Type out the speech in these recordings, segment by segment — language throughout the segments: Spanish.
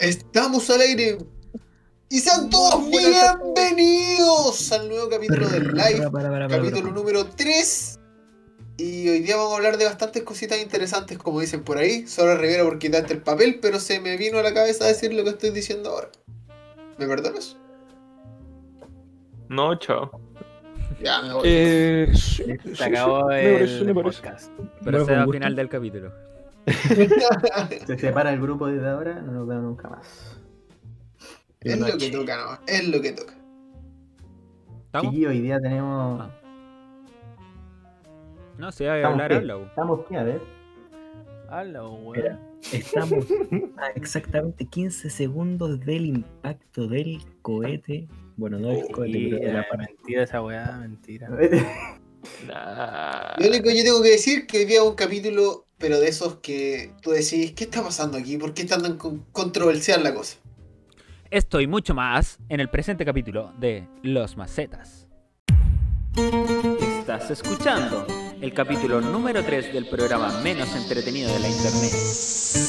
Estamos al aire. Y sean todos bienvenidos al nuevo capítulo del live, Para, para, para, para, capítulo para. número 3. Y hoy día vamos a hablar de bastantes cositas interesantes, como dicen por ahí. Solo Rivera por quitarte el papel, pero se me vino a la cabeza decir lo que estoy diciendo ahora. ¿Me perdonas? No, chao. Ya, me voy. Eh, Se acabó el podcast. Pero será al final del capítulo. Se separa el grupo desde ahora, no nos vemos nunca más. es lo que toca, no. Es lo que toca. ¿Estamos? Chiquillos, hoy día tenemos. Ah. No, si va a ¿Estamos hablar, qué? habla. Estamos qué, a ver. Habla, Mira, Estamos a exactamente 15 segundos del impacto del cohete. Bueno, no del cohete, pero de la mentira esa weá, mentira. Lo único que yo tengo que decir que hoy día un capítulo, pero de esos que tú decís, ¿qué está pasando aquí? ¿Por qué está tan con- controversial la cosa? Esto y mucho más en el presente capítulo de Los Macetas. Estás escuchando el capítulo número 3 del programa menos entretenido de la internet.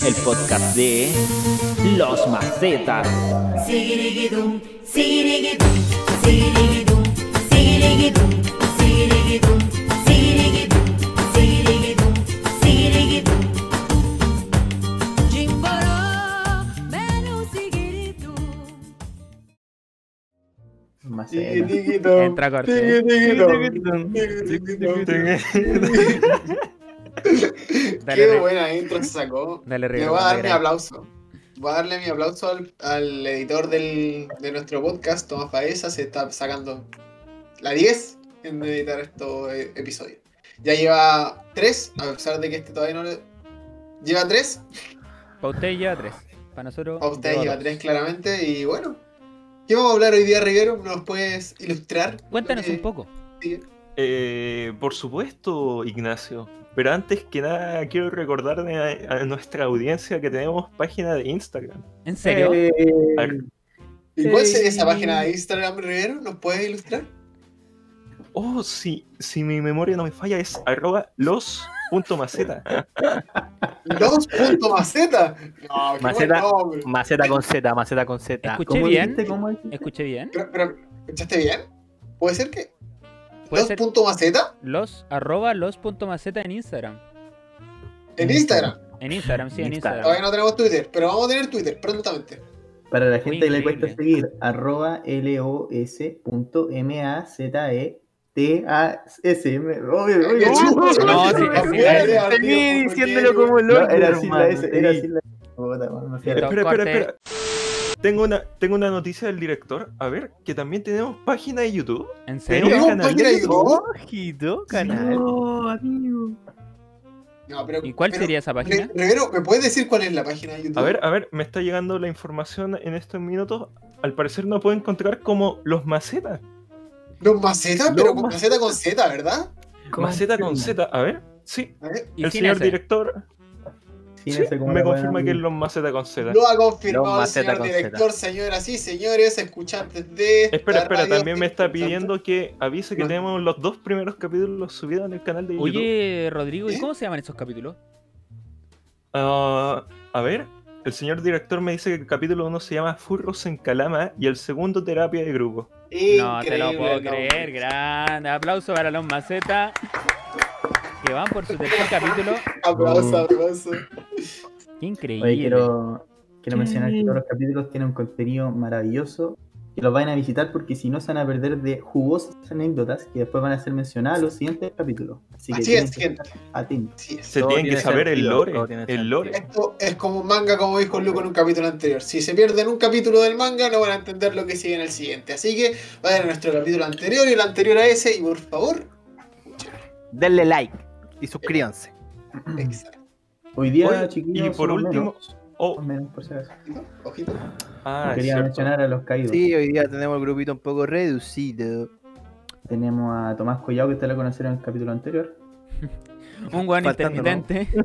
El podcast de Los Macetas. Entra corte. Dale, Qué buena intro se sacó. Dale, Le Rivero, voy a dar mi aplauso. Voy a darle mi aplauso al, al editor del, de nuestro podcast, Tomás Paesa. Se está sacando la 10 en editar estos eh, episodios. Ya lleva 3, a pesar de que este todavía no le. Lleva 3, Pa' usted lleva 3. Para nosotros. a ustedes lleva lleva dos. 3 claramente. Y bueno, ¿qué vamos a hablar hoy día, Rivero? ¿Nos puedes ilustrar? Cuéntanos Eh, un poco. sí. Eh, por supuesto, Ignacio. Pero antes que nada, quiero recordarle a, a nuestra audiencia que tenemos página de Instagram. ¿En serio? Eh, ¿Y cuál sería esa página de Instagram, Rivero? ¿Nos puedes ilustrar? Oh, sí, si mi memoria no me falla, es arroba los.maceta. Los.maceta. No, qué buen Maceta. Maceta con Z, maceta con Z. ¿Escuché ¿Cómo bien? ¿Escuché bien? Pero, pero, ¿escuchaste bien? ¿Puede ser que? Puede ser ¿Los.maceta? los, arroba los.maceta en Instagram. En Instagram. En Instagram, sí, en Instagram. Todavía no tenemos Twitter, pero vamos a tener Twitter prontamente. Para la gente que le cuesta seguir, arroba los.mas.t-a-s-m. Oye, No, sí, sí, Seguí diciéndolo como No, era sin la S, era sin la Espera, espera, espera. Tengo una, tengo una noticia del director. A ver, que también tenemos página de YouTube. ¿En serio? ¿Tenemos canal página de YouTube? Ojito, canal. No, amigo. No, pero, ¿Y cuál pero, sería esa página? Rivero, ¿me puedes decir cuál es la página de YouTube? A ver, a ver, me está llegando la información en estos minutos. Al parecer no puedo encontrar como los macetas. Los Maceta, pero con Maceta. Con Z, ¿verdad? Maceta con Z. A ver, sí. A ver, ¿Y el señor ese? director Sin sí, ese, ¿cómo me confirma que es los Maceta con Z. Lo ha confirmado el señor director, señoras y señores, escuchantes de. Espera, espera, radio también me está pidiendo que avise que No. tenemos los dos primeros capítulos subidos en el canal de YouTube. Oye, Rodrigo, ¿y ¿Eh? cómo se llaman esos capítulos? Ah, a ver, el señor director me dice que el capítulo 1 se llama Furros en Calama y el segundo Terapia de Grupo. No te lo puedo creer. Grande aplauso para los macetas que van por su tercer capítulo. Aplauso, aplauso. Qué increíble. Oye, quiero, quiero mencionar que todos los capítulos tienen un contenido maravilloso. Que los vayan a visitar porque si no se van a perder de jugosas anécdotas que después van a ser mencionadas en los siguientes capítulos. Así que Así tienen es, que gente. estar atentos. Así es. Se Todo tienen que saber el lore. El lore. Esto es como un manga, como dijo Luco en un capítulo anterior. Si se pierden un capítulo del manga, no van a entender lo que sigue en el siguiente. Así que vayan a nuestro capítulo anterior y el anterior a ese, y por favor. Denle like y suscríbanse. Exacto. Hoy día, Oye, chiquillos, y por último, menos, oh, somos menos, por si acaso. Ojito, Ojito. ah, Quería cierto. mencionar a los caídos. Sí, hoy día tenemos el grupito un poco reducido. Tenemos a Tomás Collado, que usted lo conocerá en el capítulo anterior. Un ¿no? intermitente.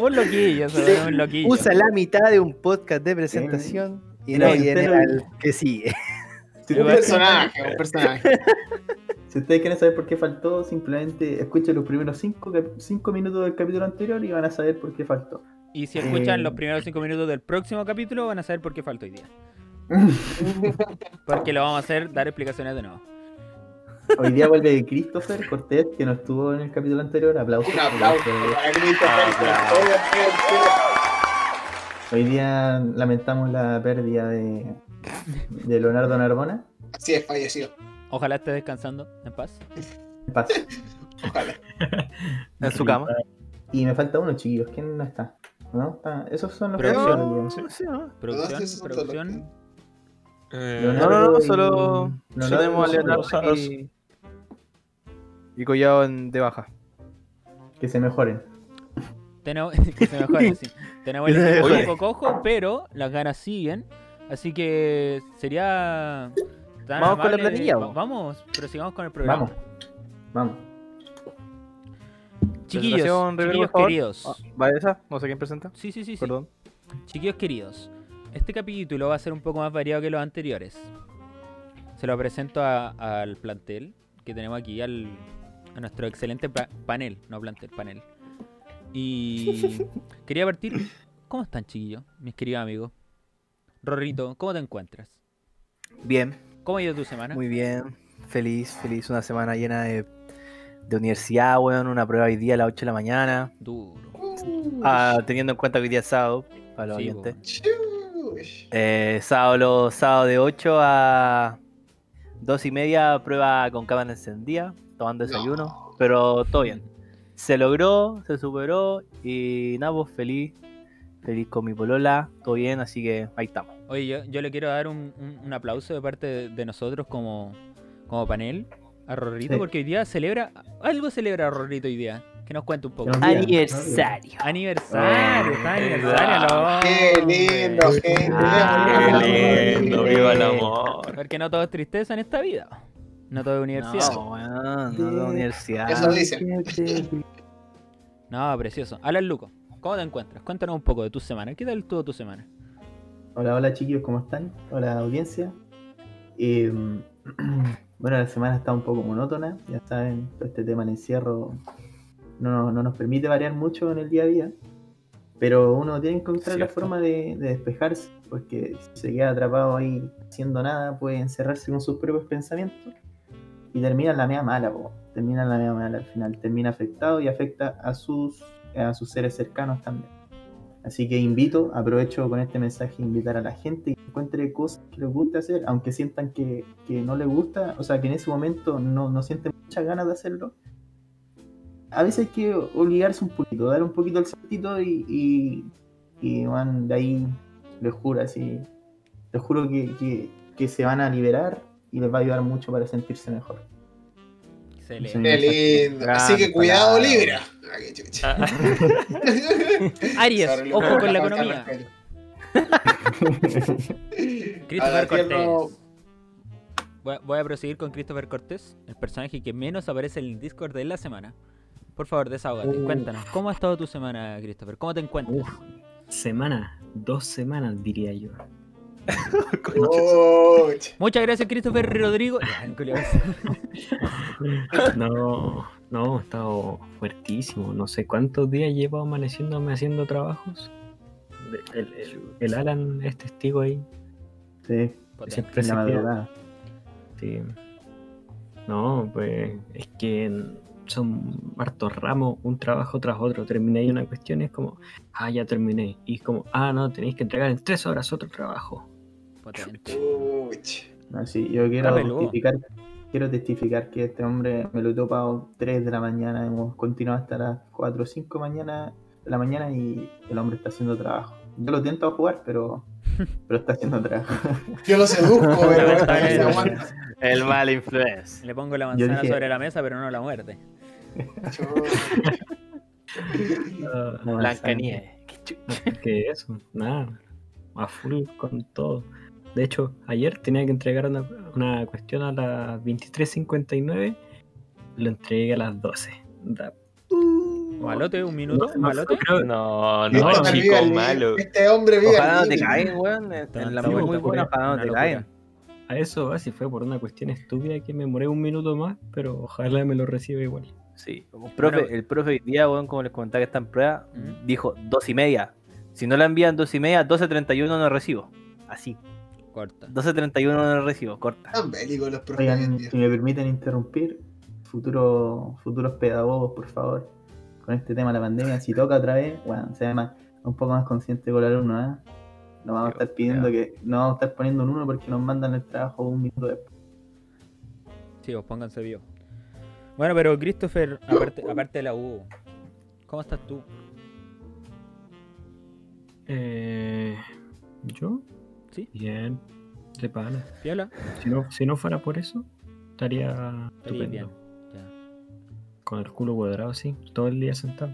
un loquillo, un. Usa la mitad de un podcast de presentación y no viene al que sigue. Si Un ustedes, personaje, un personaje. Si ustedes quieren saber por qué faltó, simplemente escuchen los primeros 5 cinco, minutos del capítulo anterior y van a saber por qué faltó. Y si escuchan Eh. los primeros cinco minutos del próximo capítulo, van a saber por qué falta hoy día. Porque lo vamos a hacer, dar explicaciones de nuevo. Hoy día vuelve Christopher Cortés, que no estuvo en el capítulo anterior. Aplausos. Un aplauso para Christopher. Hoy día lamentamos la pérdida de, de Leonardo Narbona. Así es, fallecido. Ojalá esté descansando en paz. En paz. Ojalá. En su cama. Y me falta uno, chiquillos. ¿Quién no está? ¿No? Está- Esos son los Producción. que- Sí, ¿no? Producción, son. Eh, No, no, no, solo Leonardo tenemos a y- Leonardo y, y Collado en, de baja. Que se mejoren. Tenemos, que se mejore, sí. Tenemos el equipo un mejore. poco cojo, pero las ganas siguen. Así que sería. Tan Vamos con la planilla, po. Vamos, prosigamos con el programa. Vamos. Vamos. Chiquillos, chiquillos queridos. Ah, ¿Va esa? No sé quién presenta. Sí, sí, sí, sí. Perdón. Chiquillos queridos, este capítulo va a ser un poco más variado que los anteriores. Se lo presento a- al plantel que tenemos aquí, al, a nuestro excelente pa- panel, no plantel, panel. Y quería partir. ¿Cómo están, chiquillos, mis queridos amigos? Rorrito, ¿cómo te encuentras? Bien, ¿Cómo ha ido tu semana? muy bien. Feliz, feliz. Una semana llena de, de universidad, weón. Una prueba hoy día a las 8 de la mañana. Duro. Ah, teniendo en cuenta que hoy día es sábado, para los Sí, oyentes. Eh, sábado, lo- sábado de 8 a 2 y media, prueba con cámara encendida, tomando desayuno, No. pero todo bien. Se logró, se superó y nada, pues feliz, feliz con mi polola, todo bien, así que ahí estamos. Oye, yo, yo le quiero dar un, un- un aplauso de parte de, de nosotros como, como panel a Rorrito, Sí. porque hoy día celebra, algo celebra Rorrito hoy día. Que nos cuente un poco. Aniversario. Aniversario, está aniversario. Ah, Qué lindo, gente. Ah, Qué lindo, viva el amor. Porque no todo es tristeza en esta vida. No todo es universidad. No, weón, no de universidad. Eso dicen. No, precioso. Alan Luco, ¿cómo te encuentras? Cuéntanos un poco de tu semana. ¿Qué tal estuvo tu semana? Hola, hola chiquillos, ¿cómo están? Hola audiencia. Eh, bueno, la semana está un poco monótona, ya saben, todo este tema del encierro no, no nos permite variar mucho en el día a día, pero uno tiene que encontrar la forma de, de despejarse, porque si se queda atrapado ahí haciendo nada, puede encerrarse con sus propios pensamientos y termina en la mea mala, po. termina en la mea mala al final, termina afectado y afecta a sus, a sus seres cercanos también. Así que invito, aprovecho con este mensaje, invitar a la gente que encuentre cosas que les guste hacer, aunque sientan que, que no les gusta, o sea, que en ese momento no, no sienten muchas ganas de hacerlo. A veces hay que obligarse un poquito, dar un poquito el saltito y, y, y van de ahí, les juro así, les juro que, que, que se van a liberar y les va a ayudar mucho para sentirse mejor. Excelente. Qué lindo. Así que cuidado, palabra. Libra. Ah, chucha. Aries, Sorry, ojo con la economía. Christopher Cortés. Voy a, voy a proseguir con Christopher Cortés, el personaje que menos aparece en el Discord de la semana. Por favor, desahógate. Uh. Cuéntanos, ¿cómo ha estado tu semana, Christopher? ¿Cómo te encuentras? Uf, semana, dos semanas diría yo. Muchas gracias, Christopher Rodrigo. No, no, he estado fuertísimo. No sé cuántos días llevo amaneciéndome haciendo trabajos. El, el- el Alan es testigo ahí. Sí. Siempre en se la queda. madrugada. Sí. No, pues es que son hartos ramos, un trabajo tras otro. Terminé una cuestión y es como, ah, ya terminé. Y es como, ah, no, tenéis que entregar en tres horas otro trabajo. Potente. Chuch. No, sí, yo quiero testificar, quiero testificar que este hombre me lo he topado 3 de la mañana, hemos continuado hasta las 4 o 5 mañana, de la mañana y el hombre está haciendo trabajo. Yo lo tiento a jugar, pero, pero está haciendo trabajo. Yo lo seduzco, pero aguanta. El mal influencia. Le pongo la manzana dije- sobre la mesa, pero no la. Ah, No, Blancanieves. No, que eso, nada, a full con todo. De hecho, ayer tenía que entregar una, una cuestión a las 23.59, lo entregué a las 12. Da- Malote, un minuto, no, malote. creo- No, Este no, chico vive malo. Este hombre vive Ojalá no te caigan, weón. En, la muy, muy buena, ojalá no te caigan. a eso va, si fue por una cuestión estúpida que me moré un minuto más, pero ojalá me lo reciba igual. Sí, como profe, Bueno. el profe hoy día, weón, como les comentaba que está en prueba, Ujú. dijo dos y media. Si no la envían 12 y media, 12.31 no recibo. Así. Corta. 12.31 no recibo, corta. Tan bélicos los profes en Oigan, si me permiten interrumpir, futuro, futuros pedagogos, por favor, con este tema de la pandemia, si toca otra vez, bueno, sea más, un poco más consciente con el alumno, ¿eh? No vamos a estar pidiendo que, no vamos a estar poniendo un uno porque nos mandan el trabajo un minuto después. Sí, vos pónganse vivos. Bueno, pero Christopher, aparte, aparte de la U, ¿cómo estás tú? Eh, ¿Yo? ¿Sí? Bien. De pana. ¿Piola? Si no, si no fuera por eso, estaría Estaría estupendo. bien. Ya. Con el culo cuadrado así, todo el día sentado.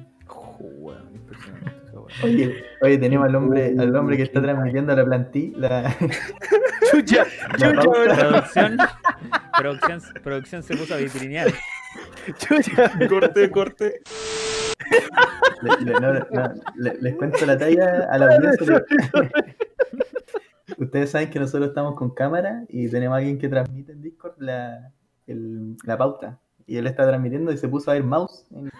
Oye, oye, tenemos al hombre, al hombre que está transmitiendo la plantilla, la, Chucha, la pauta. Producción, producción, producción se puso a vitrinear. chucha. Corte, corte. Le- le- no, no, le- les cuento la talla a la audiencia. Ustedes saben que nosotros estamos con cámara y tenemos a alguien que transmite en Discord la, el- la pauta. Y él está transmitiendo y se puso a ver mouse. en-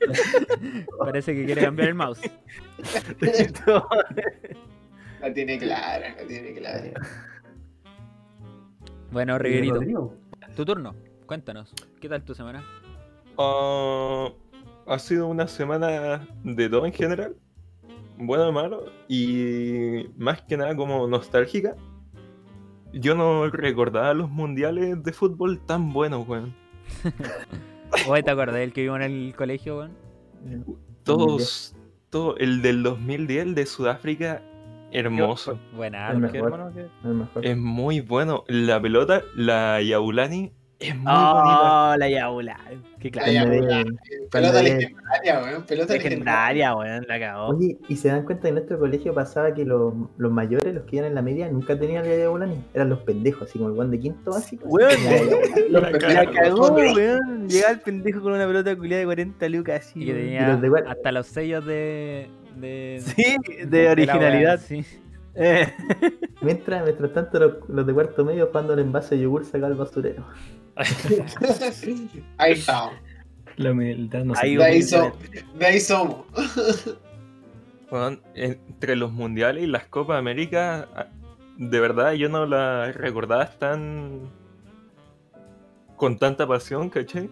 Parece que quiere cambiar el mouse. La tiene clara, la tiene clara. Bueno, Riverito, Rodrigo. tu turno. Cuéntanos, ¿qué tal tu semana? Ah, ha sido una semana de todo en general. Bueno o malo. Y más que nada como nostálgica. Yo no recordaba los mundiales de fútbol tan buenos, weón. Oye, ¿te acordás del que vimos en el colegio, weón? Todos, todo, el del 2010, el de Sudáfrica, hermoso. Buena, El ¿por ¿Qué, mejor. hermano? ¿Qué? El mejor. Es muy bueno. La pelota, la Yaulani, es muy. Oh, la yaula. Qué Cuando la- pelota ve- legendaria, weón. Pelota legendaria. Weón, la cagó. Oye, y se dan cuenta que en nuestro colegio pasaba que los, los mayores, los que iban en la media, nunca tenían la de Bolani. Eran los pendejos, así como el guan de quinto básico. Weón, La La cagó. weón. Llegaba el pendejo con una pelota culiada de 40 lucas así. Y tenía los de hasta los sellos de. de Sí, de originalidad. sí. Eh. Mientras, mientras tanto, los, los de cuarto medio jugando el envase de yogur saca al basurero. Ahí estamos. La humildad no Ahí De ahí, somos. de ahí somos. Entre los mundiales y las Copas América, ah, de verdad yo no las recordaba tan. con tanta pasión, ¿cachai?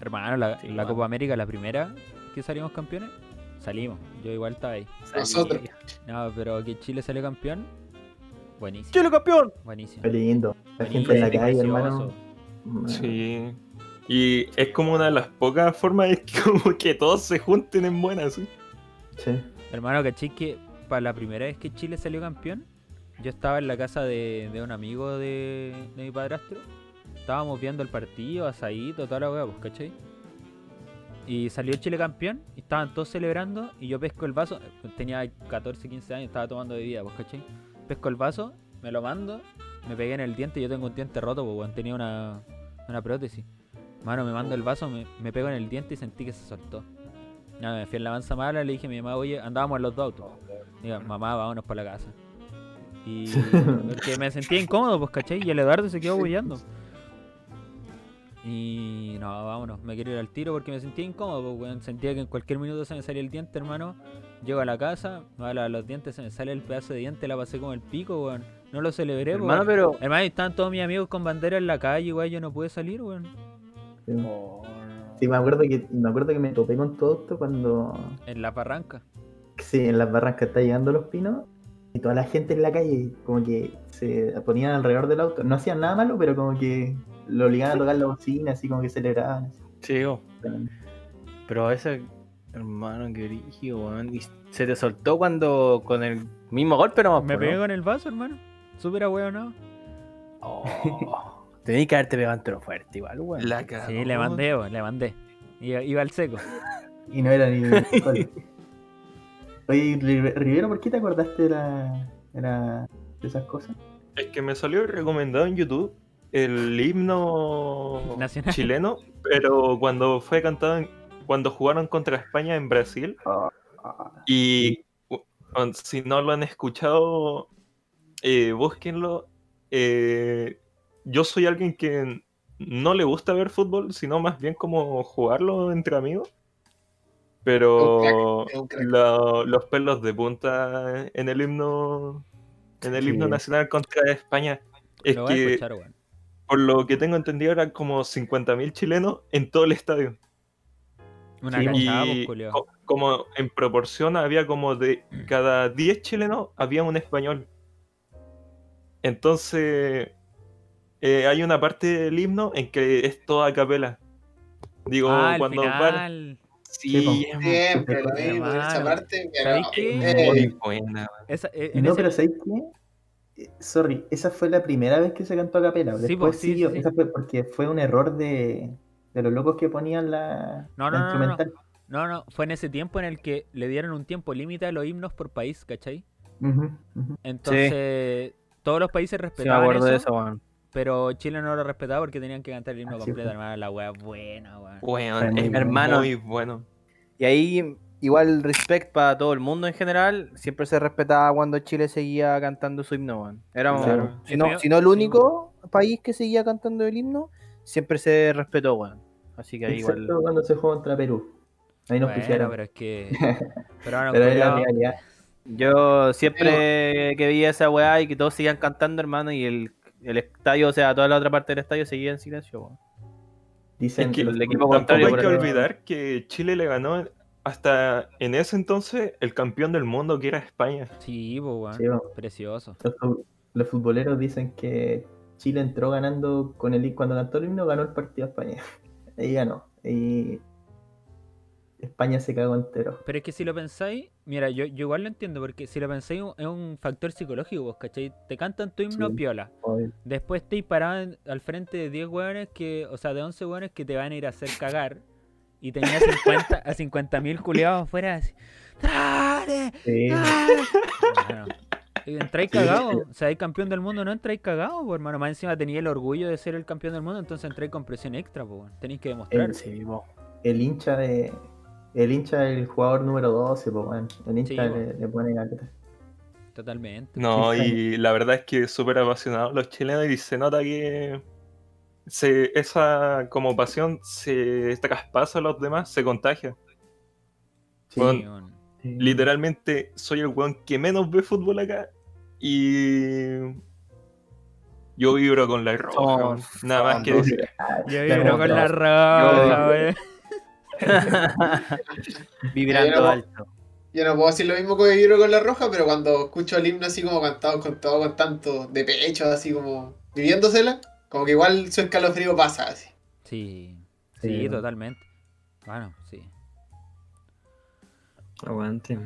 Hermano, la, Sí, la weón. Copa América, la primera que salimos campeones, salimos. Yo igual estaba ahí. Nosotros. No, pero que Chile salió campeón, buenísimo. ¡Chile campeón! Buenísimo. Qué lindo. La gente en la calle, hermano. Sí. Y es como una de las pocas formas de que como que todos se junten en buenas, ¿sí? Sí. Hermano, ¿cachai que para la primera vez que Chile salió campeón, yo estaba en la casa de, de un amigo de, de mi padrastro. Estábamos viendo el partido, asadito, toda la weá, pues, ¿cachai? Y salió Chile campeón, y estaban todos celebrando, y yo pesco el vaso, tenía 14, 15 años, estaba tomando bebida, pues, ¿cachai? Pesco el vaso, me lo mando, me pegué en el diente, yo tengo un diente roto, pues, weón, tenía una, una prótesis. Mano, me mando el vaso, me, me pego en el diente y sentí que se soltó. Nada, me fui en la avanza mala, le dije a mi mamá, oye, andábamos en los dos autos. Digo, mamá, vámonos para la casa. Y porque me sentía incómodo, pues, ¿cachai? Y el Eduardo se quedó huyendo. Y no, vámonos, me quiero ir al tiro porque me sentía incómodo, pues, weón. Sentía que en cualquier minuto se me salía el diente, hermano. Llego a la casa, me a los dientes, se me sale el pedazo de diente, la pasé como el pico, weón. No lo celebré, Hermano, weón. pero. Hermano, y estaban todos mis amigos con bandera en la calle, igual yo no pude salir, weón. Sí. Oh, Sí, me acuerdo que me acuerdo que me topé con todo esto cuando En la barranca. sí, en las barrancas está llegando los pinos y toda la gente en la calle como que se ponían alrededor del auto. No hacían nada malo, pero como que lo obligaban a tocar la bocina, así como que celebraban. así. Sí, oh. Pero ese. Hermano, qué rígido, weón. Y se te soltó cuando. con el mismo golpe nomás. Me ¿no? con el vaso, hermano. Súper ahueonado. Oh. Tenías que haberte pegado entero fuerte, igual, weón. La. Sí, le mandé, weón, le mandé. Iba, iba al seco. Y no era ni. Oye, Ri- Rivero, ¿por qué te acordaste de, la, de, la- de esas cosas? Es que me salió recomendado en YouTube el himno Nacional. chileno, pero cuando fue cantado, en- cuando jugaron contra España en Brasil, Ah, y si no lo han escuchado, eh, búsquenlo. Eh, yo soy alguien que no le gusta ver fútbol, sino más bien como jugarlo entre amigos. Pero lo- los pelos de punta en el himno en el Sí. himno nacional contra España es Lo voy a que escuchar, por lo que tengo entendido eran como 50.000 chilenos en todo el estadio. Una Sí, pues, Y co- como en proporción había como de cada 10 chilenos había un español. Entonces eh, hay una parte del himno en que es toda a capela. Digo, Ah, cuando final. Sí, Siempre lo mismo, esa parte. ¿Sabéis qué? eh, muy buena. Esa, en No, pero ¿sabéis qué? Eh, Sorry, esa fue la primera vez que se cantó a capela. Sí, Después pues, sí, siguió. sí, sí. Esa fue porque fue un error de, de los locos que ponían la, No, la no, no, no, no. instrumental. No, no, fue en ese tiempo en el que le dieron un tiempo límite a los himnos por país, ¿cachai? Entonces, todos los países Sí, me respetaban acuerdo eso, de eso, weón. pero Chile no lo respetaba porque tenían que cantar el himno Así completo, fue. hermano. La wea buena, weón. Bueno, es bueno. Hermano. muy bueno. Y ahí, igual, respect para todo el mundo en general, siempre se respetaba cuando Chile seguía cantando su himno, weón. Éramos, Claro. si, no, si no el único país que seguía cantando el himno, siempre se respetó, weón. Así que ahí igual. Excepto cuando se jugó contra Perú. Ahí nos Bueno, pusieron. pero es que. Pero ahora, Pero es la culiao, realidad. Yo siempre que veía esa weá y que todos seguían cantando, hermano, y el, el estadio, o sea, toda la otra parte del estadio seguía en silencio, weón. Dicen Es que los el equipo Tampoco contrario, hay que olvidar que Chile le ganó hasta en ese entonces el campeón del mundo que era España. Sí, pues, weón. Sí, weón. Precioso. Los, los futboleros dicen que Chile entró ganando con el cuando cantó el himno ganó el partido a España. Ahí ganó. Y España se cagó entero. Pero es que si lo pensáis, mira, yo, yo igual lo entiendo, porque si lo pensáis es un factor psicológico, vos, ¿cachai? Te cantan tu himno Sí. piola. Obvio. Después te parado en- al frente de 10 hueones que, o sea, de 11 hueones que te van a ir a hacer cagar. Y tenías 50 a 50 mil culiados afuera así. ¡Dale! Sí. ¡Dale! Bueno, entráis sí. O sea, hay campeón del mundo, no entráis cagados, pues, hermano. Más encima tenía el orgullo de ser el campeón del mundo, entonces entráis con presión extra, pues, tenéis que demostrar. El hincha de. El hincha del jugador número 12, pues bueno. El hincha Sí, le, le pone galeta. Totalmente. No, y la verdad es que súper apasionados los chilenos y se nota que se, esa como pasión se traspasa a los demás, se contagia. Sí, Bueno. Literalmente soy el weón que menos ve fútbol acá y yo vibro con la roja. Nada más que decir. Yo vibro con la roja, weón. Vibrando no- alto. Yo no puedo decir lo mismo que vibro con la roja, pero cuando escucho el himno así como cantado con todo, con tanto de pecho, así como viviéndosela, como que igual su escalofrío pasa así. Sí, Sí, totalmente. Bueno, sí. Aguante.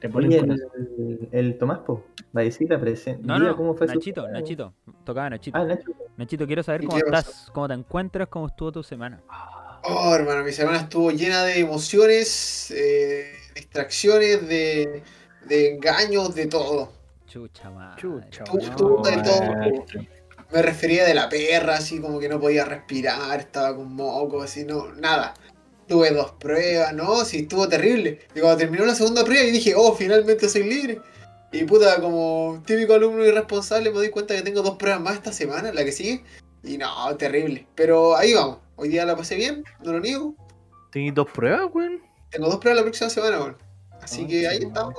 Te ponen Oye, con el, el Tomás, po, Vallecita presente. No, no, cómo fue su- Nachito, Nachito. Tocaba Nachito. Ah, Nacho. Nachito, quiero saber ¿Y cómo estás, cómo te encuentras, cómo estuvo tu semana. Oh, hermano, mi semana estuvo llena de emociones, eh, distracciones, de, de engaños, de todo. Chucha madre. Chucha, weón. tú- de todo. Me refería de la perra, así como que no podía respirar, estaba con moco, así, no, nada. Tuve dos pruebas, no, sí, estuvo terrible. Y cuando terminó la segunda prueba y dije, oh, finalmente soy libre. Y puta, como típico alumno irresponsable, me doy cuenta que tengo dos pruebas más esta semana, la que sigue. Y no, terrible. Pero ahí vamos. Hoy día la pasé bien, no lo niego. ¿Tenís dos pruebas, weón? Tengo dos pruebas la próxima semana, weón. Así Ah, que ahí estamos.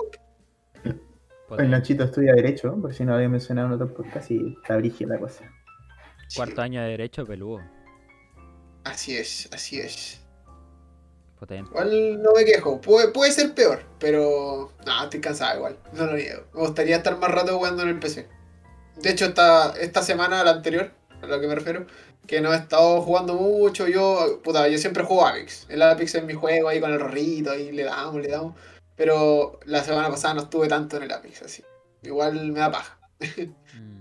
El Nachito estudia Derecho, por si no había mencionado en otro podcast, y está brígida la cosa. Cuarto año de derecho, peludo. Así es, así es. Potente. Igual no me quejo, puede, puede ser peor, pero no, estoy cansado igual, no lo niego. Me gustaría estar más rato jugando en el PC. De hecho, esta, esta semana, la anterior, a lo que me refiero, que no he estado jugando mucho, yo, puta, yo siempre juego Apex. El Apex es mi juego ahí con el rorrito, ahí le damos, le damos. Pero la semana pasada no estuve tanto en el Apex, así. Igual me da paja. Mm.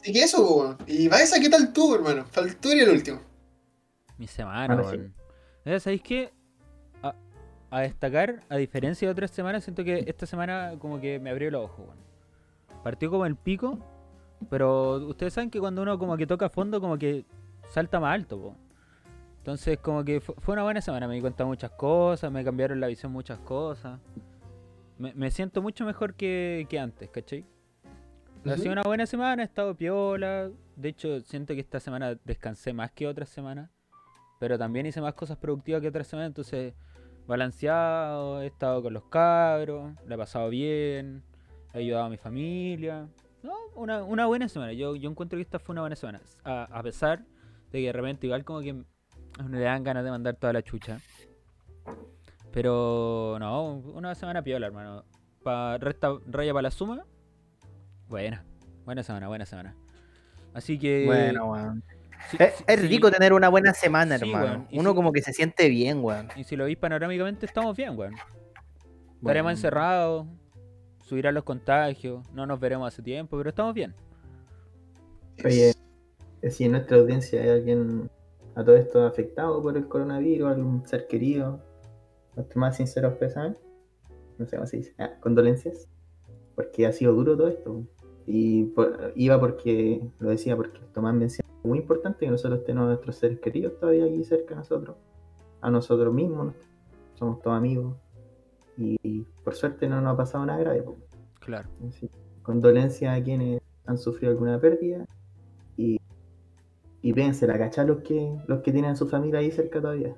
Así que eso, weón. Y Baeza, ¿qué tal tú, hermano? Faltó el último. Mi semana, sí. weón. Eh, ¿Sabéis qué? A, a destacar, a diferencia de otras semanas, siento que esta semana como que me abrió los ojos, weón. Partió como el pico, pero ustedes saben que cuando uno como que toca fondo, como que salta más alto, po. Entonces como que fu- fue una buena semana, me di cuenta de muchas cosas, me cambiaron la visión muchas cosas. Me, me siento mucho mejor que, que antes, ¿cachai? Ha sido una buena semana, he estado piola. De hecho, siento que esta semana descansé más que otras semanas. pero también hice más cosas productivas que otras semanas, entonces balanceado, he estado con los cabros, la he pasado bien, he ayudado a mi familia. No, una, una buena semana. Yo, yo encuentro que esta fue una buena semana. A, a pesar de que de repente igual como que le dan ganas de mandar toda la chucha. Pero no, una semana piola, hermano. Pa, resta, raya para la suma. Buena, buena semana, buena semana. Así que... Bueno, weón. sí- Es, sí- es sí. rico tener una buena semana, hermano. Uno como que se siente bien, weón. Y si lo veis panorámicamente, estamos bien, weón. Estaremos Bueno. encerrados, subirán los contagios, no nos veremos hace tiempo, pero estamos bien. Oye, eh, si en nuestra audiencia hay alguien a todo esto afectado por el coronavirus, algún ser querido, nuestros más sinceros pésames, no sé cómo se dice, ah, condolencias, porque ha sido duro todo esto. Y por- iba porque, lo decía porque Tomás mencionó algo muy importante que nosotros tenemos a nuestros seres queridos todavía aquí cerca de nosotros, a nosotros mismos, somos todos amigos. Y, por suerte no nos ha pasado nada grave. Claro. Así, condolencias a quienes han sufrido alguna pérdida y, y piensen, la cachar los que, los que tienen a su familia ahí cerca todavía.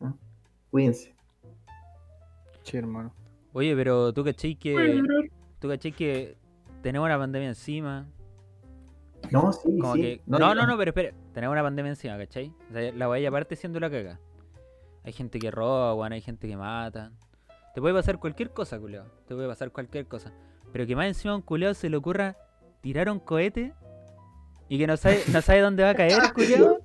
¿no? Cuídense. Sí, hermano. Oye, pero tú cachai que. Tú cachai que tenemos una pandemia encima. No, sí, Como sí. que. No, no, no, pero espera. Tenemos una pandemia encima, ¿cachai? O sea, la vaya aparte siendo la caga. Hay gente que roba, weón, hay gente que mata. Te puede pasar cualquier cosa, culiao. Te puede pasar cualquier cosa. Pero que más encima a un culiao se le ocurra tirar un cohete y que no sabe, no sabe dónde va a caer, culiao.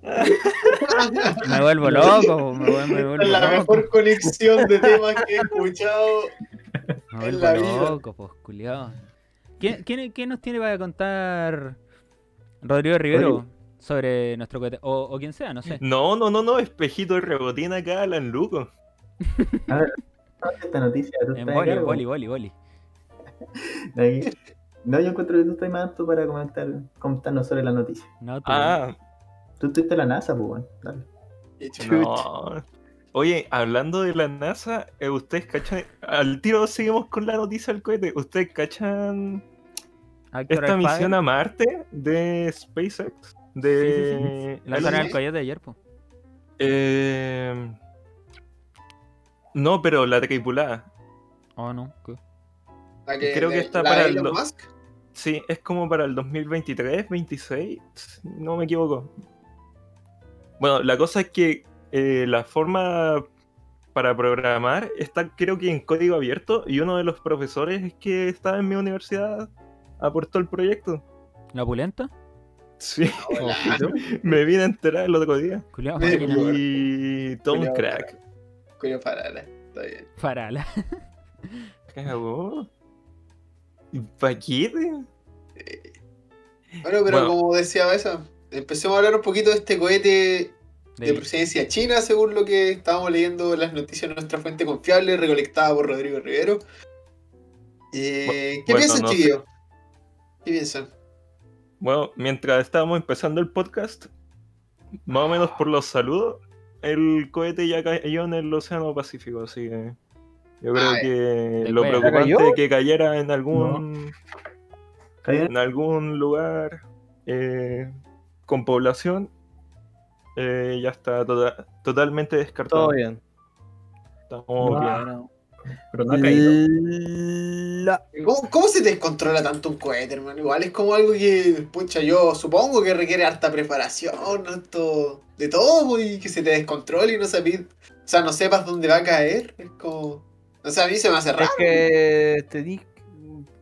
Me vuelvo loco, me vuelvo, me vuelvo la loco. mejor conexión de temas que he escuchado. Me en vuelvo vida. loco, pues, culiao. ¿Quién, quién, quién nos tiene para contar Rodrigo Rivero Rodrigo. sobre nuestro cohete? O, o quien sea, no sé. No, no, no, no, espejito de rebotín acá, Alan Luco. Esta noticia, tú En boli, boli, boli, boli. No, yo encuentro que tú estás más apto para comentar, comentarnos sobre la noticia. No, tú. Ah, Tú estuviste en la NASA, pues, bueno, dale. No. Oye, hablando de la NASA, eh, ¿ustedes cachan? Al tiro seguimos con la noticia del cohete. ¿Ustedes cachan esta misión a Marte de SpaceX? De... Lanzaron Elon el cohete ayer, pues. Eh, No, pero la tripulada. Oh, no. ¿qué? La creo que está la para de el Elon do- Musk. Sí, es como para el 2023, 26, no me equivoco. Bueno, la cosa es que eh, la forma para programar está creo que en código abierto y uno de los profesores que estaba en mi universidad aportó el proyecto. ¿La pulenta? Sí, me vine a enterar el otro día. Culeado. Y Culeado crack. Cuyo parala. Está bien. Parala. Cagó. ¿Y pa' qué? Bueno, pero Bueno. como decía esa, empecemos a hablar un poquito de este cohete de De- procedencia china, según lo que estábamos leyendo en las noticias de nuestra fuente confiable, recolectada por Rodrigo Rivero. Eh, ¿Qué Bueno, piensan, no chiquillos? ¿Qué piensan? Bueno, mientras estábamos empezando el podcast, más o menos por los saludos, el cohete ya cayó en el Océano Pacífico, así que yo creo Ay, que ¿te lo preocupante es que cayera en algún en algún lugar eh, con población eh, ya está tota- totalmente descartado. Todo bien. Estamos No. bien. Pero no ha caído. La- ¿Cómo, cómo se descontrola tanto un cohete, hermano? Igual es como algo que, pucha, yo supongo que requiere harta preparación, harto de todo, y que se te descontrole y no sepas, o sea, no sepas dónde va a caer. Es como, o sea, a mí se me hace raro. Es que te di,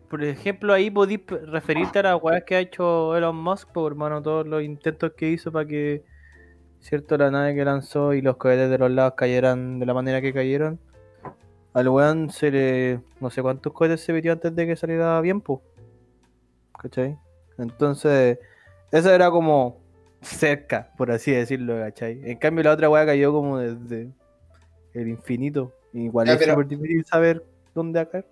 por ejemplo, ahí podís referirte a las weas que ha hecho Elon Musk, por hermano, todos los intentos que hizo para que, cierto, la nave que lanzó y los cohetes de los lados cayeran de la manera que cayeron. Al weón se le. no sé cuántos cohetes se metió antes de que saliera bien, pues. ¿Cachai? Entonces, eso era como cerca, por así decirlo, ¿cachai? En cambio, la otra wea cayó como desde el infinito. Igual Ya, es súper difícil saber dónde caer.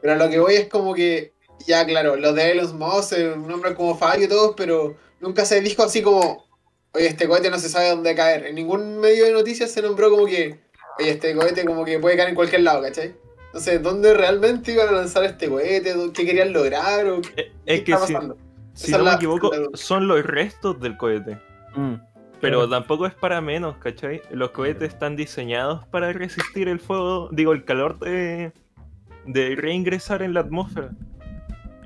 Pero lo que voy es como que, ya claro, los de Elon Musk, eh, un nombre como Fabio y todos, pero nunca se dijo así como, oye, este cohete no se sabe dónde caer. En ningún medio de noticias se nombró como que, oye, este cohete como que puede caer en cualquier lado, ¿cachai? Entonces, ¿dónde realmente iban a lanzar este cohete? ¿Qué querían lograr? ¿O qué Es que está si, pasando? si no me la- equivoco, la- son los restos del cohete. Mm. Pero Claro. tampoco es para menos, ¿cachai? Los cohetes están diseñados para resistir el fuego, digo, el calor de, de reingresar en la atmósfera.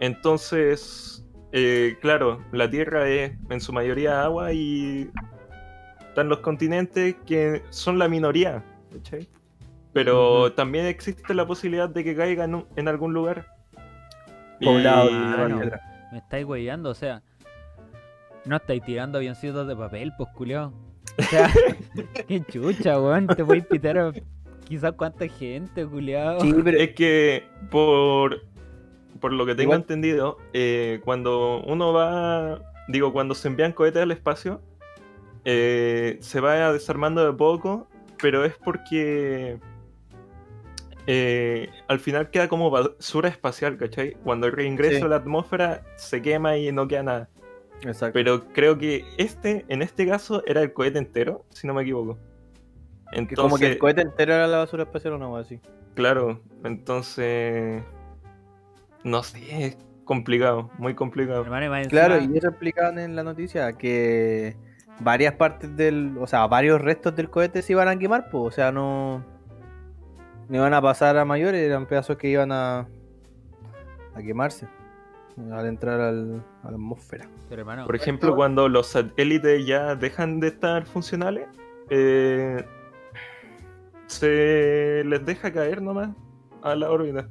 Entonces, eh, claro, la Tierra es en su mayoría agua y están los continentes que son la minoría, ¿cachai? Pero también existe la posibilidad de que caiga en, un- en algún lugar. Poblado, Y-. Me estáis weyando, o sea. No estáis tirando avioncitos de papel, pues culiao. O sea, qué chucha, weón. Te voy a invitar a quizás cuánta gente, culiao. Sí, pero Es que por, por lo que tengo Igual- entendido, eh, cuando uno va, digo, cuando se envían cohetes al espacio, eh, se va desarmando de poco, pero es porque eh, al final queda como basura espacial, ¿cachai? Cuando reingreso Sí. a la atmósfera se quema y no queda nada. Exacto. Pero creo que este, en este caso, era el cohete entero, si no me equivoco. Entonces, como que el cohete entero era la basura espacial o no, así. Claro, entonces. No sé, es complicado, muy complicado. Hermano, y más Claro, y eso explicaban en la noticia que varias partes del, o sea, varios restos del cohete se iban a quemar, pues, o sea, no, no iban a pasar a mayores, eran pedazos que iban a, a quemarse al entrar al- a la atmósfera. Pero hermano, Por ejemplo, cuando los satélites ya dejan de estar funcionales, eh, se les deja caer nomás a la órbita.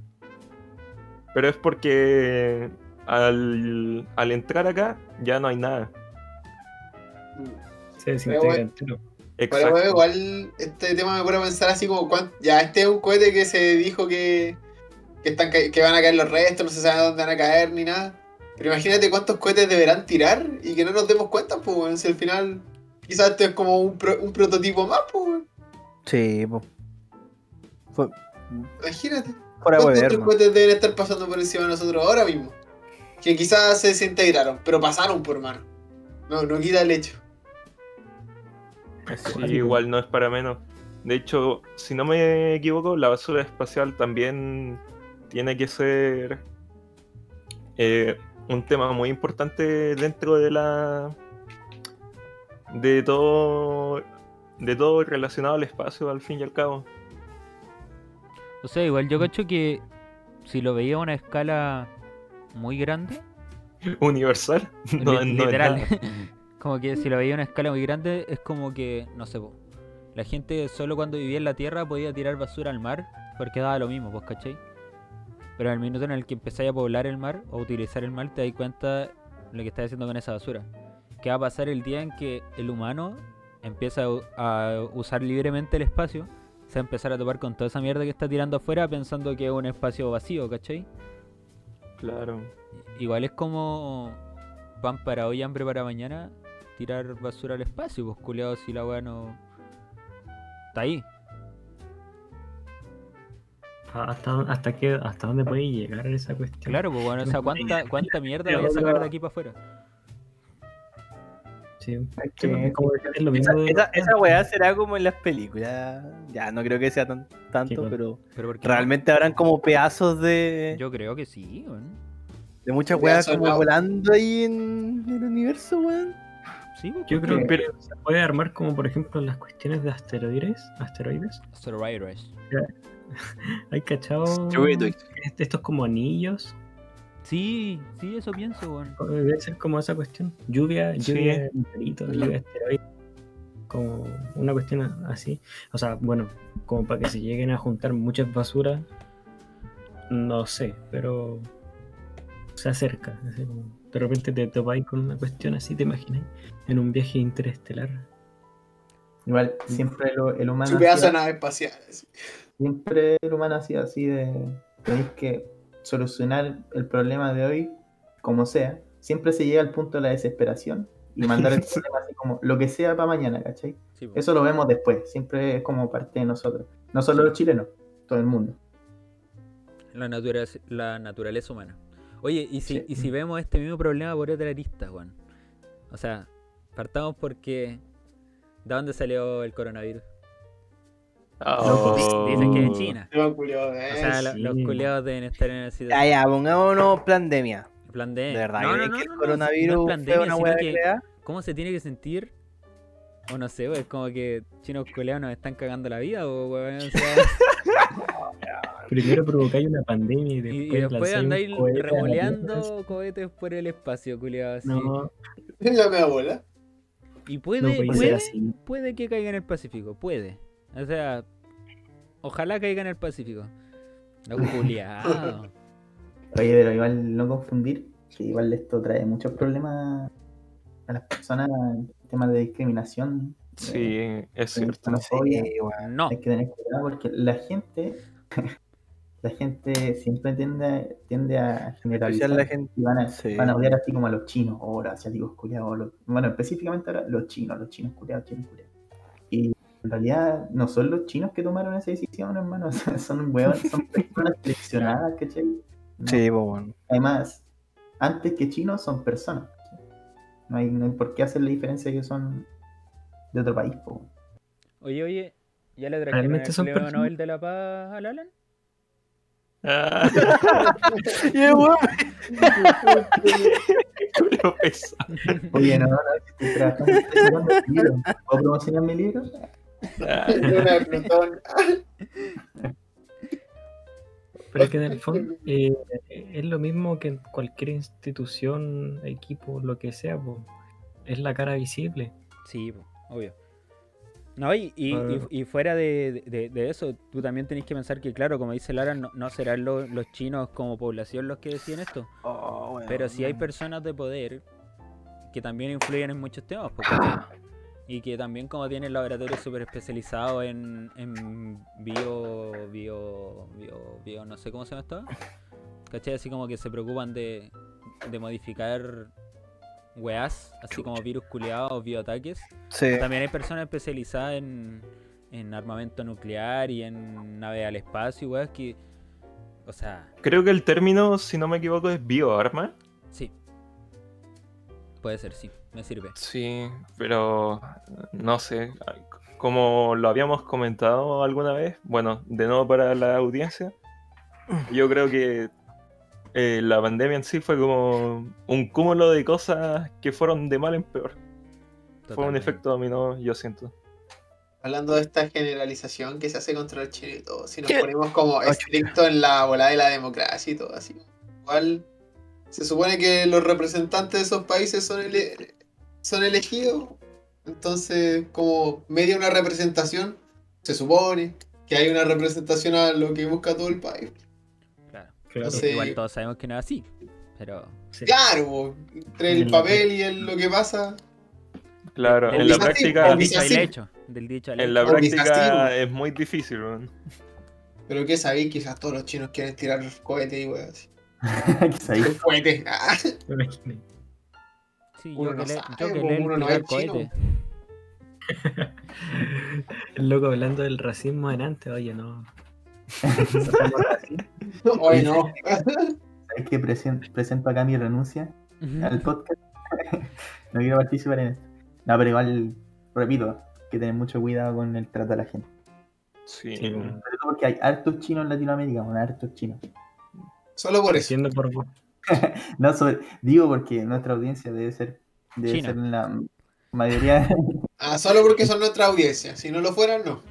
Pero es porque al, al entrar acá ya no hay nada. Se desintegra entero. Pero bueno, igual este tema me pone a pensar así como cuán- ya este es un cohete que se dijo que, que están ca- que van a caer los restos, no se sabe dónde van a caer ni nada. Pero imagínate cuántos cohetes deberán tirar y que no nos demos cuenta, pues si al final quizás esto es como un, pro- un prototipo más, pues. Sí, pues. Fue Imagínate. ¿Cuántos ¿no? cohetes deben estar pasando por encima de nosotros ahora mismo? Que quizás se desintegraron, pero pasaron por mano. No, no quita el hecho. Sí, igual no es para menos. De hecho, si no me equivoco, la basura espacial también tiene que ser eh, un tema muy importante dentro de la de todo de todo relacionado al espacio al fin y al cabo. o sea, igual yo cacho que si lo veía a una escala muy grande, Universal. No, no literal. como que si lo veía a una escala muy grande, es como que, no sé, po, la gente solo cuando vivía en la Tierra podía tirar basura al mar, porque daba lo mismo, pues, ¿cachai? Pero al minuto en el que empezáis a poblar el mar o utilizar el mar, te das cuenta lo que estás haciendo con esa basura. Que va a pasar el día en que el humano empieza a, usar libremente el espacio, se va a empezar a topar con toda esa mierda que está tirando afuera pensando que es un espacio vacío, ¿cachai? Claro. Igual es como pan para hoy, hambre para mañana, tirar basura al espacio, pues culiado si la weá no. Está ahí. ¿Hasta, hasta, qué, ¿Hasta dónde puede llegar esa cuestión? Claro, pues bueno, o sea, ¿cuánta, cuánta mierda voy a sacar de aquí para afuera? Sí. Es Sí, que- como decía, es lo Esa, mismo de- esa, esa weá será como en las películas. Ya, no creo que sea tan, tanto, Sí, pero realmente habrán como pedazos de, Yo creo que sí, weón. de muchas weas como volando ahí en el universo, weón. Sí, pues, Yo creo que se puede armar como por ejemplo las cuestiones de asteroides. Asteroides. Asteroides. Hay cachado. Estos como anillos. Sí, sí, eso pienso, weón. Debe ser como esa cuestión. Lluvia, Sí. lluvia lluvia de asteroides. Como una cuestión así. O sea, bueno, como para que se lleguen a juntar muchas basuras. No sé, pero se acerca. así como, de repente te topáis con una cuestión así, te imaginas, en un viaje interestelar. Igual, siempre lo- el humano. Su pedazo de hacía- nave espacial. Siempre el humano ha sido así de. Tenéis que solucionar el problema de hoy como sea. Siempre se llega al punto de la desesperación y mandar el problema así como lo que sea para mañana, ¿cachai? Sí. Eso lo vemos después. Siempre es como parte de nosotros. No solo los chilenos, todo el mundo. La, naturaleza, la naturaleza humana. Oye, ¿y si, Sí. y si vemos este mismo problema por otra arista, Juan? O sea, partamos porque... ¿De dónde salió el coronavirus? Oh. Dicen que es de China. Culiao, O eh. sea, lo- sí. los culiados deben estar en el sitio. Ya, ya, pongámonos pandemia. Plan D. De verdad, No, no, ¿creen no, que el no, no, coronavirus no es fue pandemia, una sino weá que? ¿Cómo se tiene que sentir O no sé, es como que chinos culeados nos están cagando la vida, o weón. O sea, Primero provocáis una pandemia y después, y después andáis cohete revoleando cohetes por el espacio, culiado así. No, La mi abuela. Y no puede, puede ser puede, así. puede que caiga en el Pacífico, puede. O sea, ojalá caiga en el Pacífico. No, culiado. Oye, pero igual no confundir, que igual esto trae muchos problemas a las personas en temas de discriminación. Sí, es de cierto. No. Hay que tener cuidado porque la gente, la gente siempre tiende, tiende a generalizar. La gente. y van a, Sí. van a odiar así como a los chinos o a los asiáticos culiados. bueno, específicamente ahora los chinos, los chinos culiados, chinos culiados. Y en realidad no son los chinos que tomaron esa decisión, hermano. son hueones, son personas seleccionadas, ¿cachai? No. Sí, pues bueno. Además, antes que chinos son personas. No hay, no hay por qué hacer la diferencia que son de otro país. po. Oye, oye, ¿ya le trajeron el ¿Realmente son premio personas? Nobel de la Paz al Alan? Ah, Y el weón, culo pesado. Oye, no, no, estoy trabajando, libro. ¿Puedo promocionar mi libro? Pero es que en el fondo eh, es lo mismo que en cualquier institución, equipo, lo que sea. Es la cara visible. Sí, po, obvio. No, y, y, y- y fuera de, de- de eso, tú también tenés que pensar que, claro, como dice Lara, no, no serán lo- los chinos como población los que deciden esto. Oh. Pero sí hay personas de poder que también influyen en muchos temas. po, ¿cachai? y que también como tienen laboratorios súper especializados en, en bio, bio, bio, bio, no sé cómo se llama esto. ¿Cachai? Así como que se preocupan de, de modificar weas, así como virus culiados, bioataques. Sí. También hay personas especializadas en, en armamento nuclear y en naves al espacio y weas que... O sea, Creo que el término, si no me equivoco, es bioarma. sí. Puede ser, sí. Me sirve. Sí, pero no sé. Como lo habíamos comentado alguna vez, bueno, de nuevo para la audiencia, yo creo que eh, la pandemia en sí fue como un cúmulo de cosas que fueron de mal en peor. Fue un efecto dominó, yo siento. Hablando de esta generalización que se hace contra el Chile y todo, si nos ¿Qué? ponemos como estricto en la bola de la democracia y todo así, igual se supone que los representantes de esos países son, ele- son elegidos, entonces como media una representación, se supone que hay una representación a lo que busca todo el país. Claro. Claro. Sí. Igual todos sabemos que no es así. Pero Sí. Claro, entre el papel y el- lo que pasa, Claro, en la práctica, del dicho al hecho. Del dicho al en la práctica es muy difícil. weón. pero que sabéis, quizás todos los chinos quieren tirar cohetes y weas Me imaginé. Sí, uno yo no que, le, sabe, yo que uno no es chino. cohetes. El loco hablando del racismo delante, oye, no. Oye, no. ¿Sabes que presen- presento acá mi renuncia al podcast? no quiero participar en esto. No, pero igual, repito, hay que tener mucho cuidado con el trato a la gente. Sí. Sí. Sobre todo porque hay hartos chinos en Latinoamérica, bueno, hartos chinos. Solo por eso. Por. No, sobre- digo porque nuestra audiencia debe ser, debe ser la mayoría. Ah, solo porque son nuestra audiencia. Si no lo fueran, no.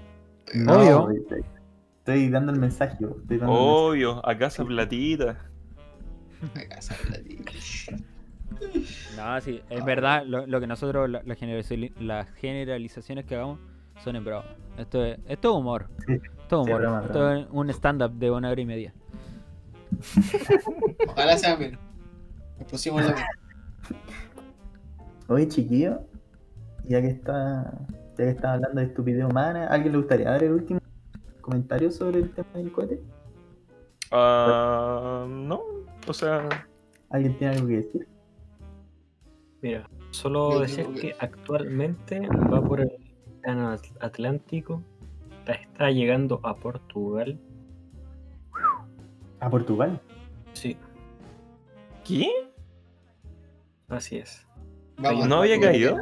No, Obvio. estoy, dando el mensaje. Estoy dando el mensaje. Obvio, a casa platita. Acá sale la tía. No, sí, es verdad, lo, lo que nosotros, la- las generaliza- las generalizaciones que hagamos son en broma. Esto es, esto es humor. Sí. Esto es humor. esto es un stand-up de una hora y media. Ojalá sea menos. Nos pusimos la. Oye, chiquillo, ya que está, ya que está hablando de estupidez humana, ¿a alguien le gustaría dar el último comentario sobre el tema del cohete? Ah, no, o sea, ¿Alguien tiene algo que decir? Mira, solo decir que- que actualmente va por el Atlántico, está llegando a Portugal. ¿A Portugal? Sí, ¿qué? así es. Vamos ¿No había caído?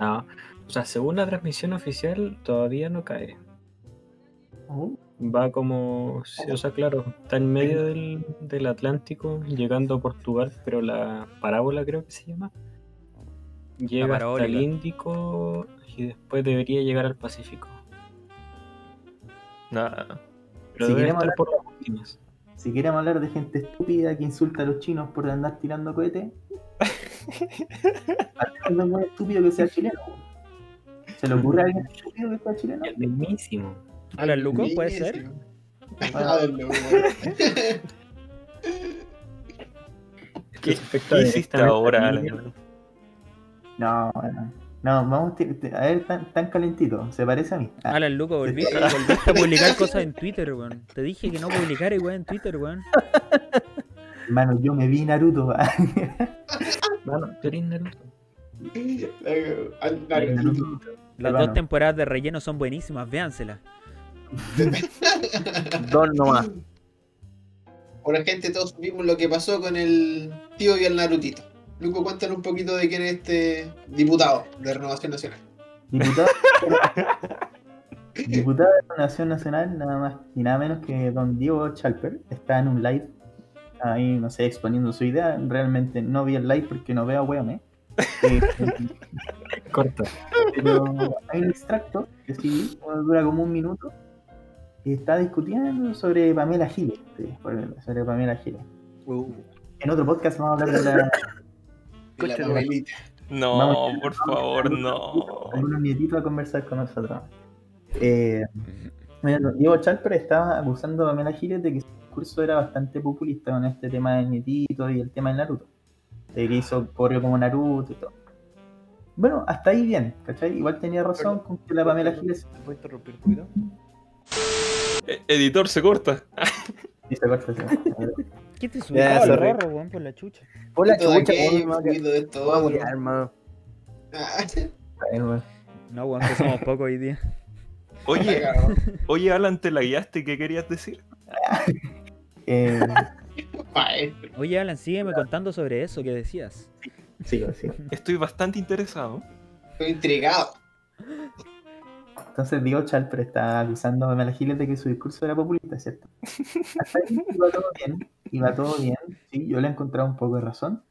No, o sea, según la transmisión oficial, todavía no cae. Oh, Va como, sí, o sea, claro, está en medio del, del Atlántico, llegando a Portugal, pero la parábola creo que se llama. Llega hasta el. Índico y después debería llegar al Pacífico. Nada. Pero Si debe estar por las últimas. Si queremos hablar de gente estúpida que insulta a los chinos por andar tirando cohetes, un buen estúpido que sea chileno. ¿Se le ocurre a alguien estúpido que sea chileno? El mismísimo. Alan Luco, ¿puede ser? Alan Luco. ¿Qué, qué de hiciste ahora. Alan? No, no. No, vamos a ver, tan, tan calentito. Se parece a mí. Ah, Alan Luco, volviste, volviste a publicar cosas en Twitter, weón. Te dije que no publicara weón en Twitter, weón. hermano, yo me vi Naruto. ah. Mano, tú eres Naruto. Al- Naruto. Las Hermano. dos temporadas de relleno son buenísimas, véanselas. Dos nomás. Ahora, gente, todos vimos lo que pasó con el tío y el Narutito. Luco, cuéntanos un poquito de quién es este diputado de Renovación Nacional. Diputado, diputado de la Nación Nacional, nada más y nada menos que don Diego Chalper, está en un live ahí, no sé, exponiendo su idea. Realmente no vi el live porque no veo a Weome. Eh, Corta. pero hay un extracto que sí dura como un minuto y está discutiendo sobre Pamela Giles. sí, Sobre Pamela Giles. En otro podcast vamos a hablar de la, La. No, Vamos. por favor, no. algunos nietitos a conversar con nosotros. Eh, mira, Diego Chalper estaba acusando a Pamela Giles de que su discurso era bastante populista con este tema del nietito y el tema del Naruto. De que hizo correo como Naruto y todo. Bueno, hasta ahí bien, ¿cachai? Igual tenía razón con que la Pamela Giles ¿Te puedo interrumpir un poquito? Eh, Editor, se corta. dice corta, sí. ¿Qué te al sorry. gorro, weón, por la chucha? Por la chucha, weón, hermano. No, weón, que somos pocos hoy día. Oye, oye, Alan, ¿te la guiaste? ¿Qué querías decir? Eh. Oye, Alan, sígueme contando sobre eso que decías. sigo, sigo. Estoy bastante interesado. Estoy intrigado. Entonces Diego Chalper está acusando a Pamela Giles de que su discurso era populista, ¿cierto? Hasta ahí iba todo bien, iba todo bien, sí, yo le he encontrado un poco de razón,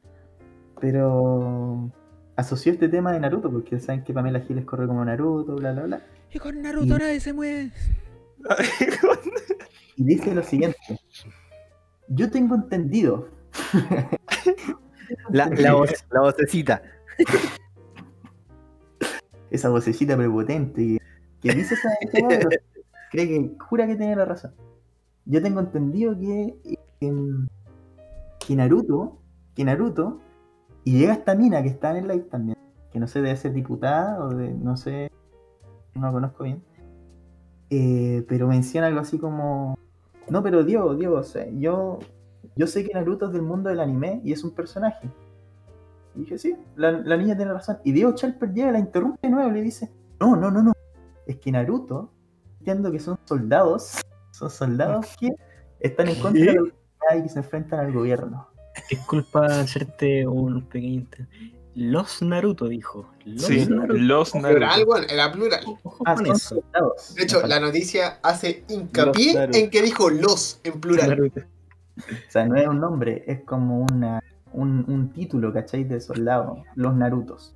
pero asoció este tema de Naruto, porque saben que Pamela Giles corre como Naruto, bla, bla, bla, Y con Naruto nadie se mueve. y dice lo siguiente, yo tengo entendido, La, la, voz, la vocecita. esa vocecita prepotente que, dice esa pero cree que jura que tiene la razón. Yo tengo entendido que, em, que Naruto, que Naruto, y llega esta mina que está en el live también, que no sé, debe ser diputada o de, no sé, no la conozco bien, eh, pero menciona algo así como, no, pero Diego, o sea, yo, yo sé que Naruto es del mundo del anime y es un personaje. Y dije, sí, la, la niña tiene razón. Y Diego Chalper llega, la interrumpe de nuevo y le dice, no, no, no, no. Es que Naruto, entiendo que son soldados, son soldados que están en contra de la autoridad y que se enfrentan al gobierno. Disculpa hacerte un pequeño. Los Naruto dijo. Los Sí, Naruto. los Plural, Naruto. bueno, era plural. Ojo Ah, son soldados. De hecho, la noticia hace hincapié en que dijo los en plural. Naruto. O sea, no es un nombre, es como una, un, un título, ¿cachai? De soldado, los Narutos,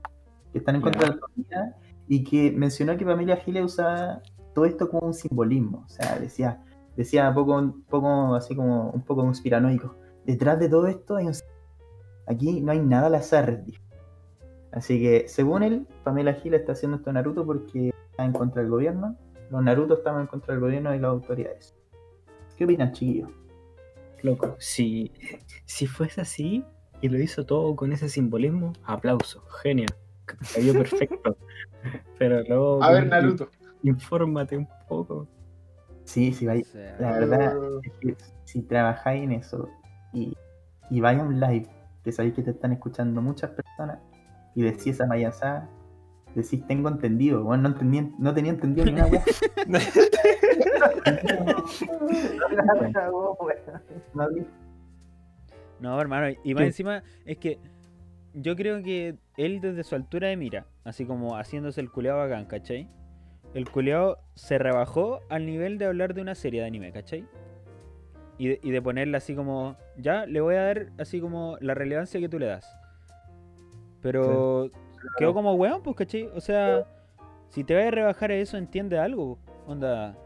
que están en contra de la autoridad y que mencionó que Pamela Giles usaba todo esto como un simbolismo. O sea, decía, decía poco, poco así como un poco conspiranoico. Detrás de todo esto hay un Aquí no hay nada al azar. Así que, según él, Pamela Giles está haciendo esto Naruto porque está en contra del gobierno. Los Naruto estaban en contra del gobierno y las autoridades. ¿Qué opinan, chiquillos? Loco, si, si fuese así y lo hizo todo con ese simbolismo, aplauso, genio, cayó perfecto. Pero luego, A ver, Naruto. infórmate un poco. Sí, sí, vaya. O sea, La verdad es que si trabajáis en eso y, y vais a un live que sabéis que te están escuchando muchas personas y decís esa mayazada, decís tengo entendido, bueno, no, entendí, no tenía entendido ni una wea. No. No, hermano, y más encima es que yo creo que él desde su altura de mira, así como haciéndose el culeado bacán, ¿cachai? El culeado se rebajó al nivel de hablar de una serie de anime, ¿cachai? Y de, y de ponerle así como, ya, le voy a dar así como la relevancia que tú le das. Pero quedó como weón, pues, ¿cachai? O sea, si te vas a rebajar a eso, entiende algo. Onda,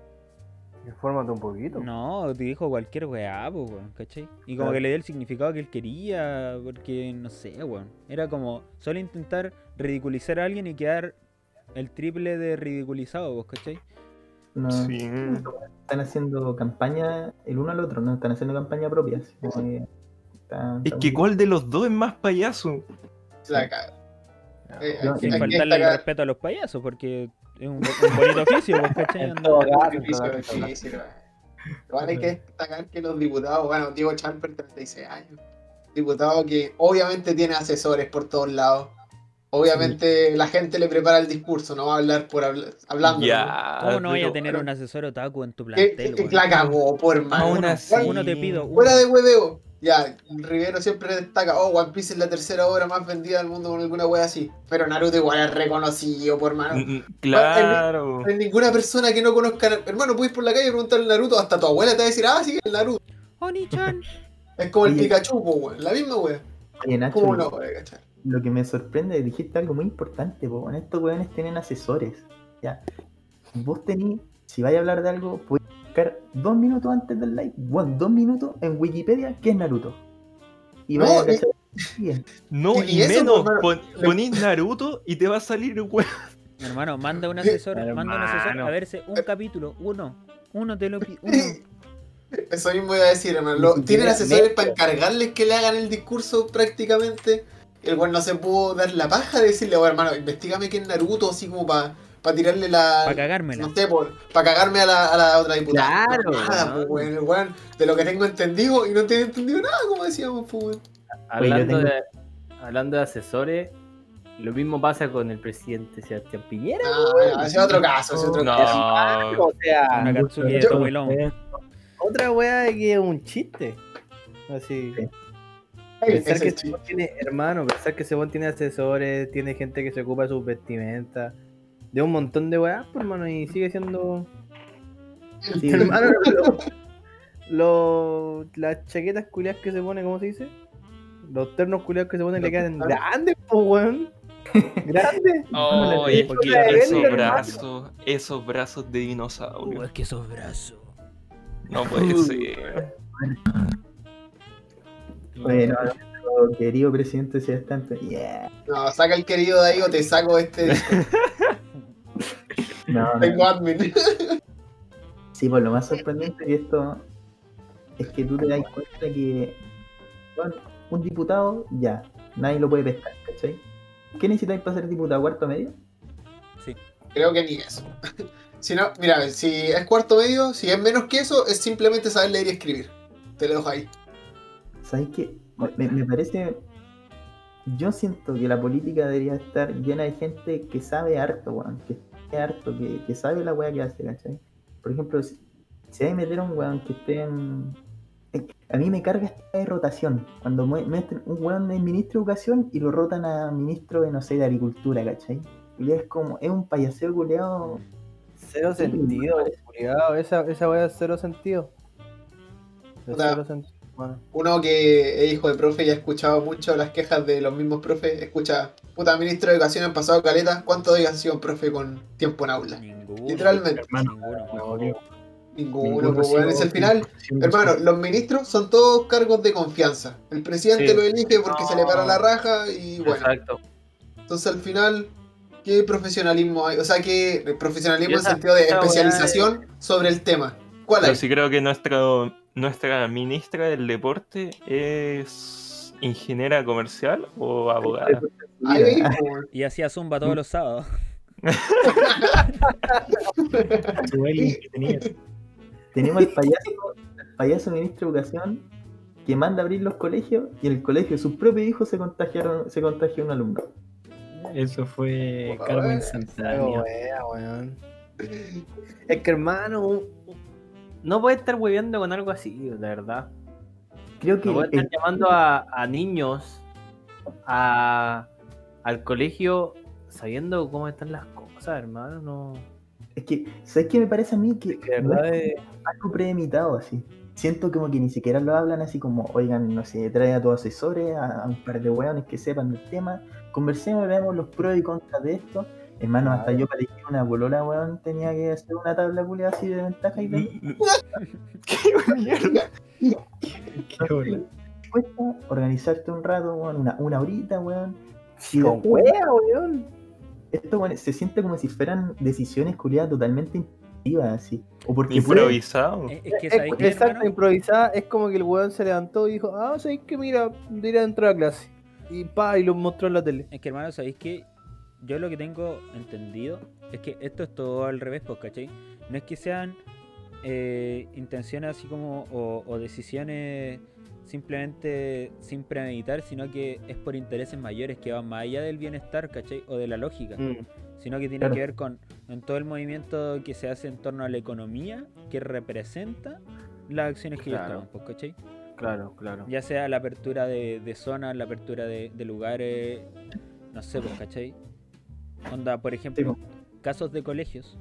Infórmate un poquito. no, te dijo cualquier weá, pues, weón, ¿cachai? Y como Claro. que le dio el significado que él quería, porque no sé, weón. Era como solo intentar ridiculizar a alguien y quedar el triple de ridiculizado, pues, ¿cachai? No, Sí. Están haciendo campaña el uno al otro, no están haciendo campaña propia. así como que está- Es que muy- ¿cuál de los dos es más payaso? La. Eh, No, Sin faltarle el respeto a los payasos, porque es un, un bonito oficio, pues, ¿cachai? En todo caso, difícil, difícil. Igual hay que destacar que los diputados, bueno, Diego Champer, 36 años, diputado que obviamente tiene asesores por todos lados. Obviamente la gente le prepara el discurso, no va a hablar por hablar, hablando. Ya. ¿Cómo no vaya a tener un asesor otaku en tu Que, plantel, que weón? la cagó, por hermano. Aún así. Uno te pido, uno. Fuera de hueveo. Ya, Rivero siempre destaca, oh, One Piece es la tercera obra más vendida del mundo con alguna wea así. Pero Naruto igual es reconocido, por hermano. Mm, mm, Claro. No hay ninguna persona que no conozca. Hermano, puedes ir por la calle y preguntarle Naruto, hasta tu abuela te va a decir, ah, sí, el Naruto. Oni-chan. Es como el. Pikachu, weón. La misma wea. Oye, Nacho, ¿Cómo no, wea, lo que me sorprende, dijiste algo muy importante, po. en estos weones tienen asesores. Ya. Vos tenés, si vais a hablar de algo, podés buscar dos minutos antes del live, bueno, dos minutos en Wikipedia, ¿qué es Naruto? Y No, a cachar bien. No, Y y, menos, pon- ponís Naruto y te va a salir weón. Hermano, manda un asesor, manda un asesor Hermano. a verse un capítulo, uno. Uno te lo uno. Eso mismo iba a decir, hermano. Tienen asesores para encargarles que le hagan el discurso prácticamente. El weón no se pudo dar la paja de decirle, oh, hermano, investigame que es Naruto, así como para tirarle la. Para cagármela. No sé, para cagarme a la, a la otra diputada. Claro, Nada, ¿no? pues, weón, el weón, de lo que tengo entendido y no tiene entendido nada, como decíamos, pues, weón. Hablando, tengo- de, hablando de asesores, lo mismo pasa con el presidente Sebastián Piñera. Ah, ese es otro caso, ese es otro No. caso. O sea, Una de Yo- Tomoilón. otra weá de que es un chiste. Así. Sí. Pensar ese que es ese tiene, hermano, pensar que ese weón tiene asesores, tiene gente que se ocupa de sus vestimentas, de un montón de weá, pues, hermano, y sigue siendo. Sí, hermano, lo- lo- las chaquetas culiadas que se pone, ¿cómo se dice? Los ternos culiados que se ponen le quedan grandes, pues, weón. Grandes. Oh, es que esos brazos, esos brazos de Uh, dinosaurio. es que esos brazos. No puede ser. Bueno, querido presidente Sebastián, Piñera, yeah. No, saca el querido de ahí o te saco este. No, no, Tengo admin. Sí, pues lo más sorprendente de esto es que tú te das cuenta que bueno, un diputado ya, nadie lo puede pescar, ¿cachai? ¿Qué necesitáis para ser diputado? ¿Cuarto medio? Sí. Creo que ni eso. Si no, mira, si es cuarto medio, si es menos que eso, es simplemente saber leer y escribir. Te lo dejo ahí. ¿Sabes qué? Me, me parece. Yo siento que la política debería estar llena de gente que sabe harto, weón. Que harto, que, que sabe la weá que hace, ¿cachai? Por ejemplo, si, si hay que meter a un weón que esté en. A mí me carga esta de rotación. Cuando meten un weón de ministro de educación y lo rotan a ministro de, no sé, de agricultura, ¿cachai? Y es como, es un payaseo culeado. Cero sentido, culiao, Esa, esa weá es cero sentido. Es Puta. cero sentido. Bueno, Uno que es hijo de profe y ha escuchado mucho las quejas de los mismos profes, escucha, puta, ministro de educación han pasado caleta, ¿cuántos días han sido un profe con tiempo en aula? Ninguno. Literalmente. Hermano, Ninguno. obvio. Ninguno, pues, sido es el final. 100%. Hermano, los ministros son todos cargos de confianza. El presidente Sí. lo elige porque se le para No. la raja y bueno. Exacto. Entonces al final, ¿qué profesionalismo hay? O sea, ¿qué profesionalismo Y en esa- sentido de esa especialización sobre el tema? ¿Cuál Pero hay? sí creo que nuestra, nuestra ministra del deporte es ingeniera comercial o abogada. Y hacía zumba todos los sábados. Tenemos al payaso, al payaso ministro de educación que manda a abrir los colegios y en el colegio sus propios hijos se contagiaron, se contagió un alumno. Eso fue Por Carmen. Santana. Es que hermano, no puede estar hueveando con algo así, de verdad. Creo que estar el- llamando a, a niños a, al colegio sabiendo cómo están las cosas, hermano. No, es que, ¿sabes qué me parece a mí? Que no es algo premeditado así. siento como que ni siquiera lo hablan así como, oigan, no sé, trae a tus asesores, a, a un par de weones que sepan del tema, conversemos, veamos los pros y contras de esto. Hermano, hasta yo para elegir una bolola, weón, tenía que hacer una tabla culia así de ventaja y de ¡Qué mierda! Qué bola. cuesta organizarte un rato, weón, una, una horita, weón. Y Con wea, weón. esto weón, se siente como si fueran decisiones culiadas totalmente intuitivas, así. O porque Improvisado. Es, es que, Es- improvisada. Es como que el weón se levantó y dijo, ah, ¿sabéis que mira, diré dentro de la clase? Y pa, y lo mostró en la tele. Es que, hermano, ¿sabéis qué? Yo lo que tengo entendido es que esto es todo al revés, pues, ¿cachai? No es que sean eh, intenciones así como o, o decisiones simplemente sin premeditar, sino que es por intereses mayores que van más allá del bienestar, ¿cachai? O de la lógica, Mm. sino que tiene Claro. que ver con en todo el movimiento que se hace en torno a la economía que representa las acciones que ellos Claro. toman, pues, ¿cachai? Claro, claro. Ya sea la apertura de, de zonas, la apertura de, de lugares, no sé, pues, ¿cachai? Onda, por ejemplo, casos de colegios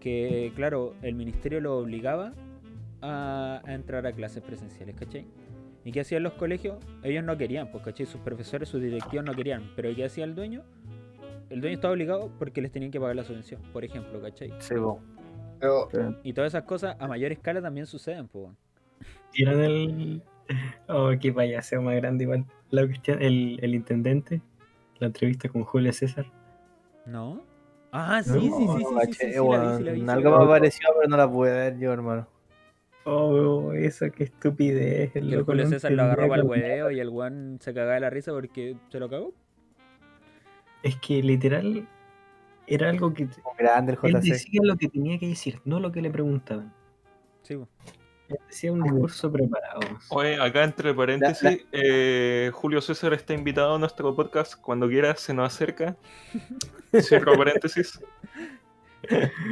que, claro, el ministerio lo obligaba a, a entrar a clases presenciales, ¿cachai? ¿Y qué hacían los colegios? Ellos no querían, pues, ¿cachai? Sus profesores, sus directivos no querían. Pero ¿qué hacía el dueño? El dueño estaba obligado porque les tenían que pagar la subvención, por ejemplo, ¿cachai? Sí. Pero Y todas esas cosas a mayor escala también suceden, pues. ¿Vieron el. Oh, qué payaseo más grande igual. La cuestión, el, el intendente, la entrevista con Julio César. ¿No? Ah, sí, No, sí, sí, sí, sí, Algo me pareció, pero no la pude ver yo, hermano. Oh, eso, qué estupidez. Que el loco, Julio César lo agarró para el hueveo y el weón se cagaba de la risa porque se lo cagó. Es que literal era algo que. Grande el Él JC. decía lo que tenía que decir, no lo que le preguntaban. Sí, decía un discurso preparado. Oye, acá entre paréntesis, eh, Julio César está invitado a nuestro podcast. Cuando quiera se nos acerca. Cierro paréntesis.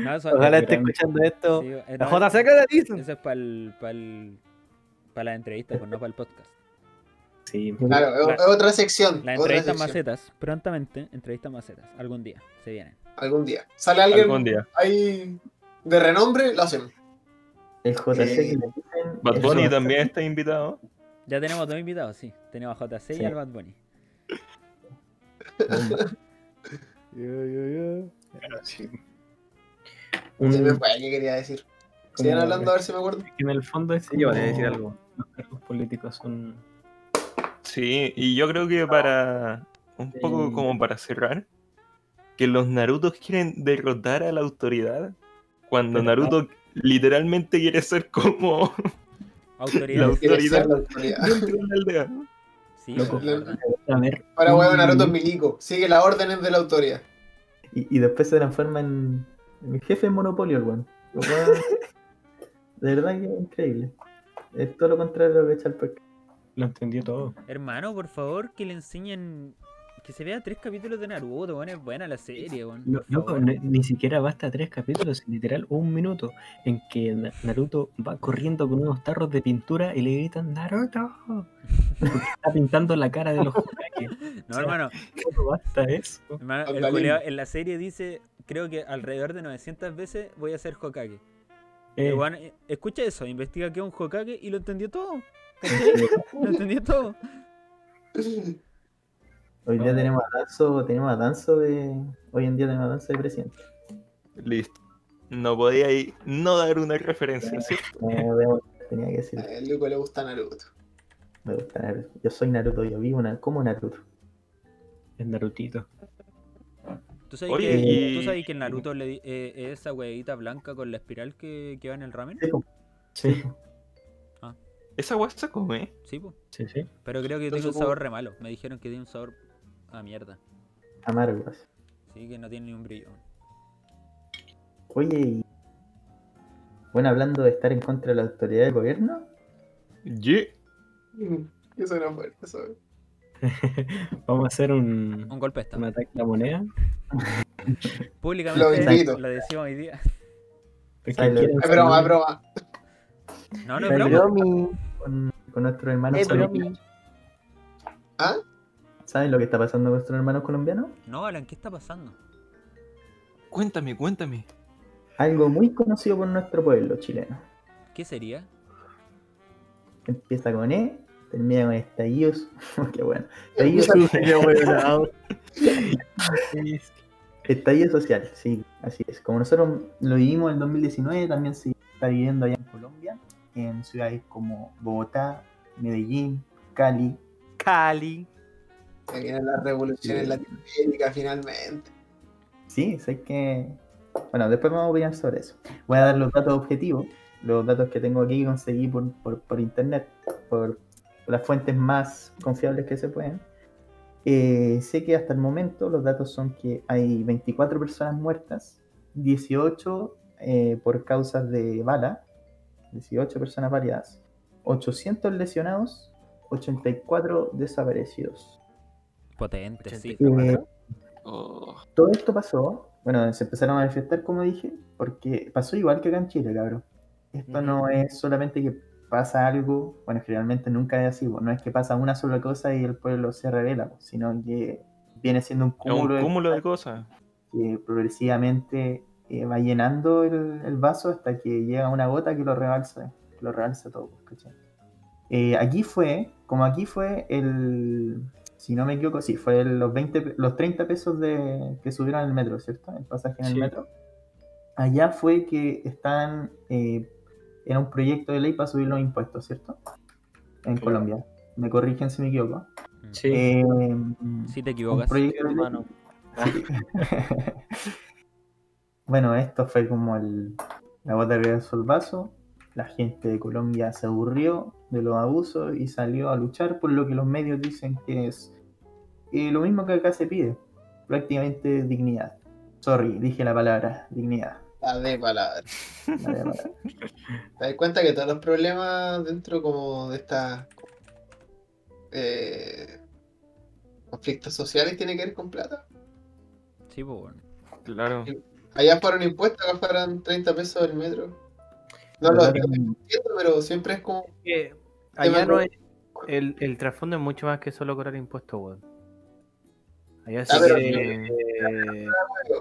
No, eso, Ojalá es esté grande. escuchando esto. sí, eh, La no, JC que le dicen. Eso es para el, para el, para la entrevista, pues no para el podcast. Sí. claro, es- La- otra sección. Entrevistas sección. macetas, prontamente, entrevistas macetas, algún día, se vienen. Algún día. Sale alguien Algún día. ahí de renombre, lo hacemos. El JC que Eh, le dicen. Bad Bunny también está invitado. Ya tenemos dos invitados, sí. Tenemos a JC y al Bad Bunny. Se Un- me fue, ¿qué quería decir? Sigan hablando a ver si me acuerdo. que en el fondo es yo voy a decir algo. Los cargos políticos son. Sí, y yo creo que para. Un poco Sí. como para cerrar. Que los Narutos quieren derrotar a la autoridad. Cuando Naruto literalmente quiere ser como Autoridad. La- Autoridad. ser la autoridad. dentro de una aldea. Sí, Loco. A ver. Ahora, huevo, un- Naruto es milico. Sigue las órdenes de la autoridad. Y, y después se transforma en, en jefe de monopolio, el weón. Lo cual, De verdad que es increíble. Es todo lo contrario a lo que echa el. Lo entendió todo. Hermano, por favor, que le enseñen. Que se vea tres capítulos de Naruto, weón. Es buena la serie, weón. No- loco, ni, siquiera basta tres capítulos, literal un minuto en que Na- Naruto va corriendo con unos tarros de pintura y le gritan Naruto. Porque está pintando la cara de los Hokage. No, hermano. ¿Cómo basta eso? hermano el culiao en la serie dice, creo que alrededor de 900 veces voy a ser Hokage. Eh, eh, escucha eso, investiga que es un Hokage y lo entendió todo. lo entendió todo. Hoy día tenemos a Danzo, tenemos a Danzo de. Hoy en día tenemos a Danzo de presidente. Listo. No podía ir, no dar una referencia, ¿cierto? Eh, tenía que decir. A el Luco le gusta Naruto. Me gusta Naruto. Yo soy Naruto, yo vivo na- como Naruto. Es Narutito. ¿Tú sabes, Oye, que, y- ¿tú sabes que el Naruto le di- eh, es esa huevita blanca con la espiral que, que va en el ramen? Sí, po. Sí, Esa weá se come. Sí, pues. sí, sí. Pero creo que tiene un sabor re malo. Me dijeron que tiene un sabor a mierda. amargo. así. Sí, que no tiene ni un brillo. Oye, y- bueno, hablando de estar en contra de la autoridad del gobierno, Yeah. Eso no fue. Eso. Vamos a hacer un, Un golpe de un ataque a la moneda. Públicamente Lo invito. lo decimos hoy día. Es broma, es broma. No, no es broma. Bromi. con, con Eh, bromi. colombianos. ¿Ah? ¿Saben lo que está pasando con nuestros hermanos colombianos? No, Alan, ¿qué está pasando? Cuéntame, cuéntame. Algo muy conocido por nuestro pueblo chileno. ¿Qué sería? empieza con E, termina con estallidos. Qué bueno. Estallido, Qué weonado. estallido social, sí, así es. Como nosotros lo vivimos en 2019, también se está viviendo allá en Colombia, en ciudades como Bogotá, Medellín, Cali. Cali. Se viene la revolución en Latinoamérica finalmente. Sí, sé que. Bueno, después vamos a opinar sobre eso. Voy a dar los datos objetivos, los datos que tengo aquí que conseguí por, por, por internet, por las fuentes más confiables que se pueden. Eh, sé que hasta el momento los datos son que hay 24 personas muertas, 18 eh, por causas de bala, 18 personas baleadas, 800 lesionados, 84 desaparecidos. Potente, sí. Eh, Oh, todo esto pasó, bueno, se empezaron a manifestar, como dije, porque pasó igual que acá en Chile, cabrón. Esto no es solamente que pasa algo, bueno, generalmente nunca es así, pues, no es que pasa una sola cosa y el pueblo se revela, pues, sino que viene siendo un es cúmulo, un de cúmulo de cosas. que progresivamente eh, va llenando el, el vaso hasta que llega una gota que lo rebalsa, que lo rebalsa todo, pues, ¿cachai? Eh, aquí fue, como aquí fue el, si no me equivoco, sí, fue el- los 20, pe- los 30 pesos de, que subieron el metro, ¿cierto? El pasaje en el metro. Allá fue que están, eh, era un proyecto de ley para subir los impuestos, ¿cierto? En Sí. Colombia. Me corrigen si me equivoco. Sí. Eh, Si te un equivocas. proyecto de ley- bueno, esto fue como el, la gota que el vaso. La gente de Colombia se aburrió de los abusos y salió a luchar por lo que los medios dicen que es eh, lo mismo que acá se pide, prácticamente dignidad. Sorry, dije la palabra, dignidad. La de palabra. la de palabra. ¿Te das cuenta que todos los problemas dentro como de estas eh, conflictos sociales tienen que ver con plata? Sí, pues bueno. Claro. Allá fueron impuestos, acá fueron 30 pesos el metro. No lo Claro. entiendo, pero siempre es como... Allá no es. El, el trasfondo es mucho más que solo cobrar impuestos, weón. Allá sí Ah, pero- que. eh,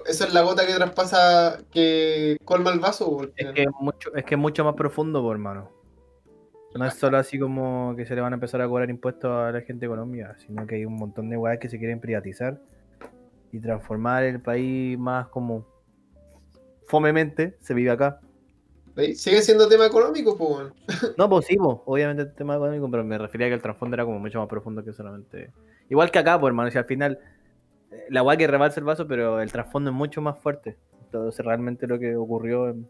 Esa es la gota que traspasa, que colma el vaso. porque- es, que es mucho, es que es mucho más profundo, por hermano. No es solo así como que se le van a empezar a cobrar impuestos a la gente de Colombia, sino que hay un montón de weas que se quieren privatizar y transformar el país más como fomemente se vive acá. Sigue siendo tema económico, pues, bueno. No, pues sí, pues, obviamente el tema económico, pero me refería a que el trasfondo era como mucho más profundo que solamente. Igual que acá, pues hermano, si al final eh, la weá que rebalsa el vaso, pero el trasfondo es mucho más fuerte. Entonces realmente lo que ocurrió en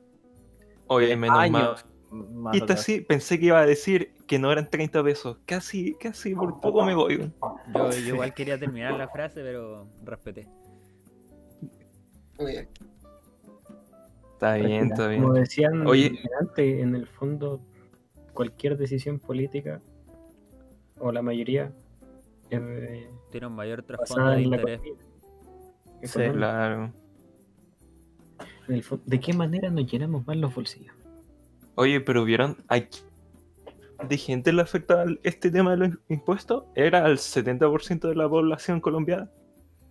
Oye, menos mal. años. más Y esta sí, pensé que iba a decir que no eran 30 pesos. Casi, casi por poco me voy. Yo, yo igual quería terminar la frase, pero respeté. Muy bien. Está bien, está bien. Como decían Oye. antes, en el fondo, cualquier decisión política, o la mayoría, eh, Tiene un mayor trasfondo de interés. Sí. Claro. En el fo- ¿De qué manera nos llenamos más los bolsillos? Oye, pero ¿vieron? Aquí de gente le afecta este tema de los impuestos? Era al 70% de la población colombiana.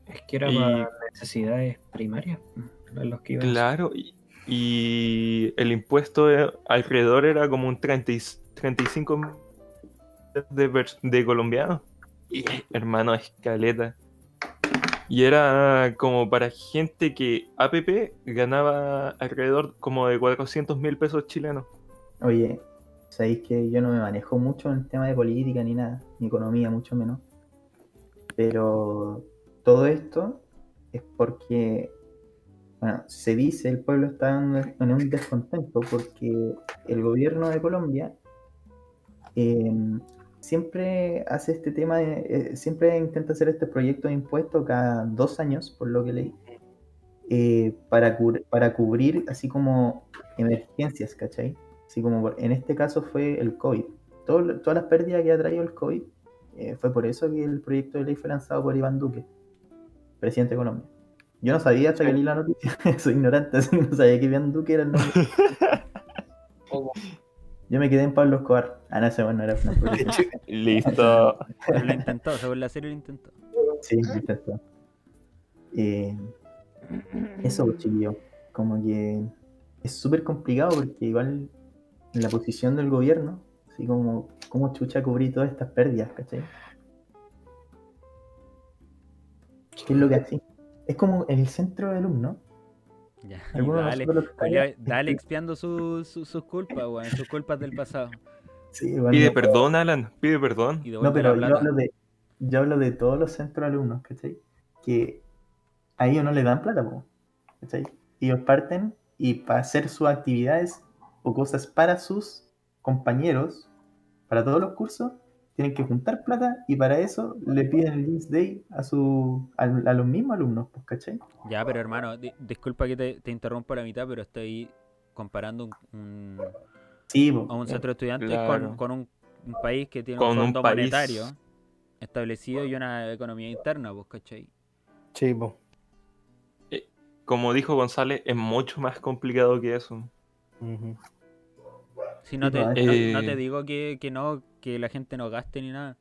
Es que era Y- para necesidades primarias. a los que iban. Claro, y, y el impuesto de- alrededor era como un 30 y- 35 millones de, de colombianos. Y hermano, escaleta. Y era como para gente que APP ganaba alrededor como de 400 mil pesos chilenos. Oye, sabéis que yo no me manejo mucho en el tema de política ni nada, ni economía, mucho menos. Pero todo esto es porque, bueno, se dice, el pueblo está en un descontento porque el gobierno de Colombia eh, siempre hace este tema, de- eh, siempre intenta hacer este proyecto de impuestos cada dos años, por lo que leí, eh, para, cubrir, para cubrir así como emergencias, ¿cachai? Así como en este caso fue el COVID. Todo todas las pérdidas que ha traído el COVID eh, fue por eso que el proyecto de ley fue lanzado por Iván Duque, presidente de Colombia. Yo no sabía hasta que leí la noticia, soy ignorante, así que no sabía que Iván Duque era el nombre. Yo me quedé en Pablo Escobar. Ah, no, ese bueno era una publicidad. Listo. Pero lo intentó, según la serie lo intentó. Sí, intento. Eh, eso, pues, chiquillo. Como que es súper complicado porque igual en la posición del gobierno Así como, ¿cómo chucha cubrí todas estas pérdidas, cachai? ¿Qué es lo que así? Es como el centro de alumno. Ya, dale, dale expiando su- su- sus culpas, weón, sus culpas del pasado. Sí, Pide no- perdón, Alan, pide perdón. No, pero yo hablo, de, yo hablo de todos los centros de alumnos, ¿cachai? Que a ellos no les dan plata, po, ¿cachai? Ellos parten y para hacer sus actividades o cosas para sus compañeros, para todos los cursos, tienen que juntar plata y para eso le piden el Links Day a, su, a, a los mismos alumnos, pues, ¿cachai? Ya, pero hermano, di- disculpa que te, te interrumpo a la mitad, pero estoy comparando un, un- Sí, a un centro de estudiantes Claro. con, con un, un país que tiene Con un un fondo país. monetario establecido y una economía interna, pues, ¿cachai? Sí, po. Como dijo González, es mucho más complicado que eso. Si no te, no, no- eh, no te digo que, que no, que la gente no gaste ni nada,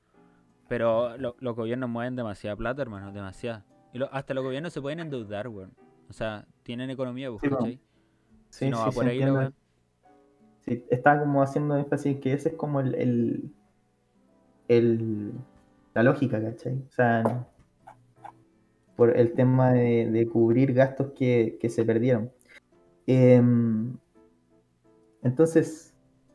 pero lo- los gobiernos mueven demasiada plata, hermano, demasiada. Y lo- hasta los gobiernos se pueden endeudar, weón. O sea, tienen economía, pues, Sí. ¿cachai? Sí, si no va por ahí weá. Sí, estaba como haciendo énfasis que ese es como el, el, el- la lógica, ¿cachai? O sea, por el tema de, de cubrir gastos que, que se perdieron. Em, entonces,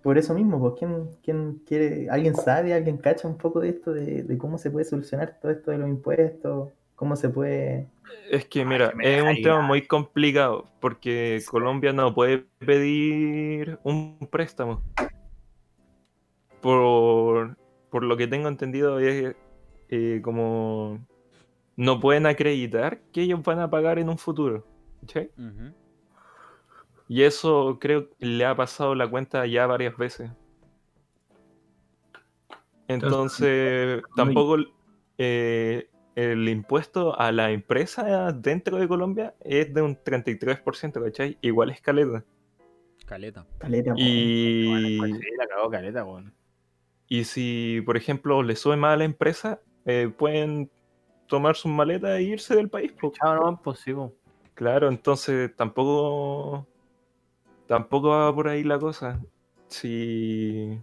por eso mismo, pues, ¿quién, quién quiere, alguien sabe, alguien cacha un poco de esto, de, de cómo se puede solucionar todo esto de los impuestos, cómo se puede... Es que mira, que me es un tema muy complicado porque Colombia no puede pedir un préstamo. Por, por lo que tengo entendido es eh, como no pueden acreditar que ellos van a pagar en un futuro. ¿cachai? Ujú. Y eso creo que le ha pasado la cuenta ya varias veces. Entonces, tampoco eh, el impuesto a la empresa dentro de Colombia es de un 33%, ¿cachai? Igual es caleta. Caleta. caleta. Y, sí, la cagó caleta, weón. y si, por ejemplo, le sube más a la empresa, eh, pueden tomar sus maletas e irse del país. no, pues sí. Claro, entonces tampoco tampoco va por ahí la cosa. Si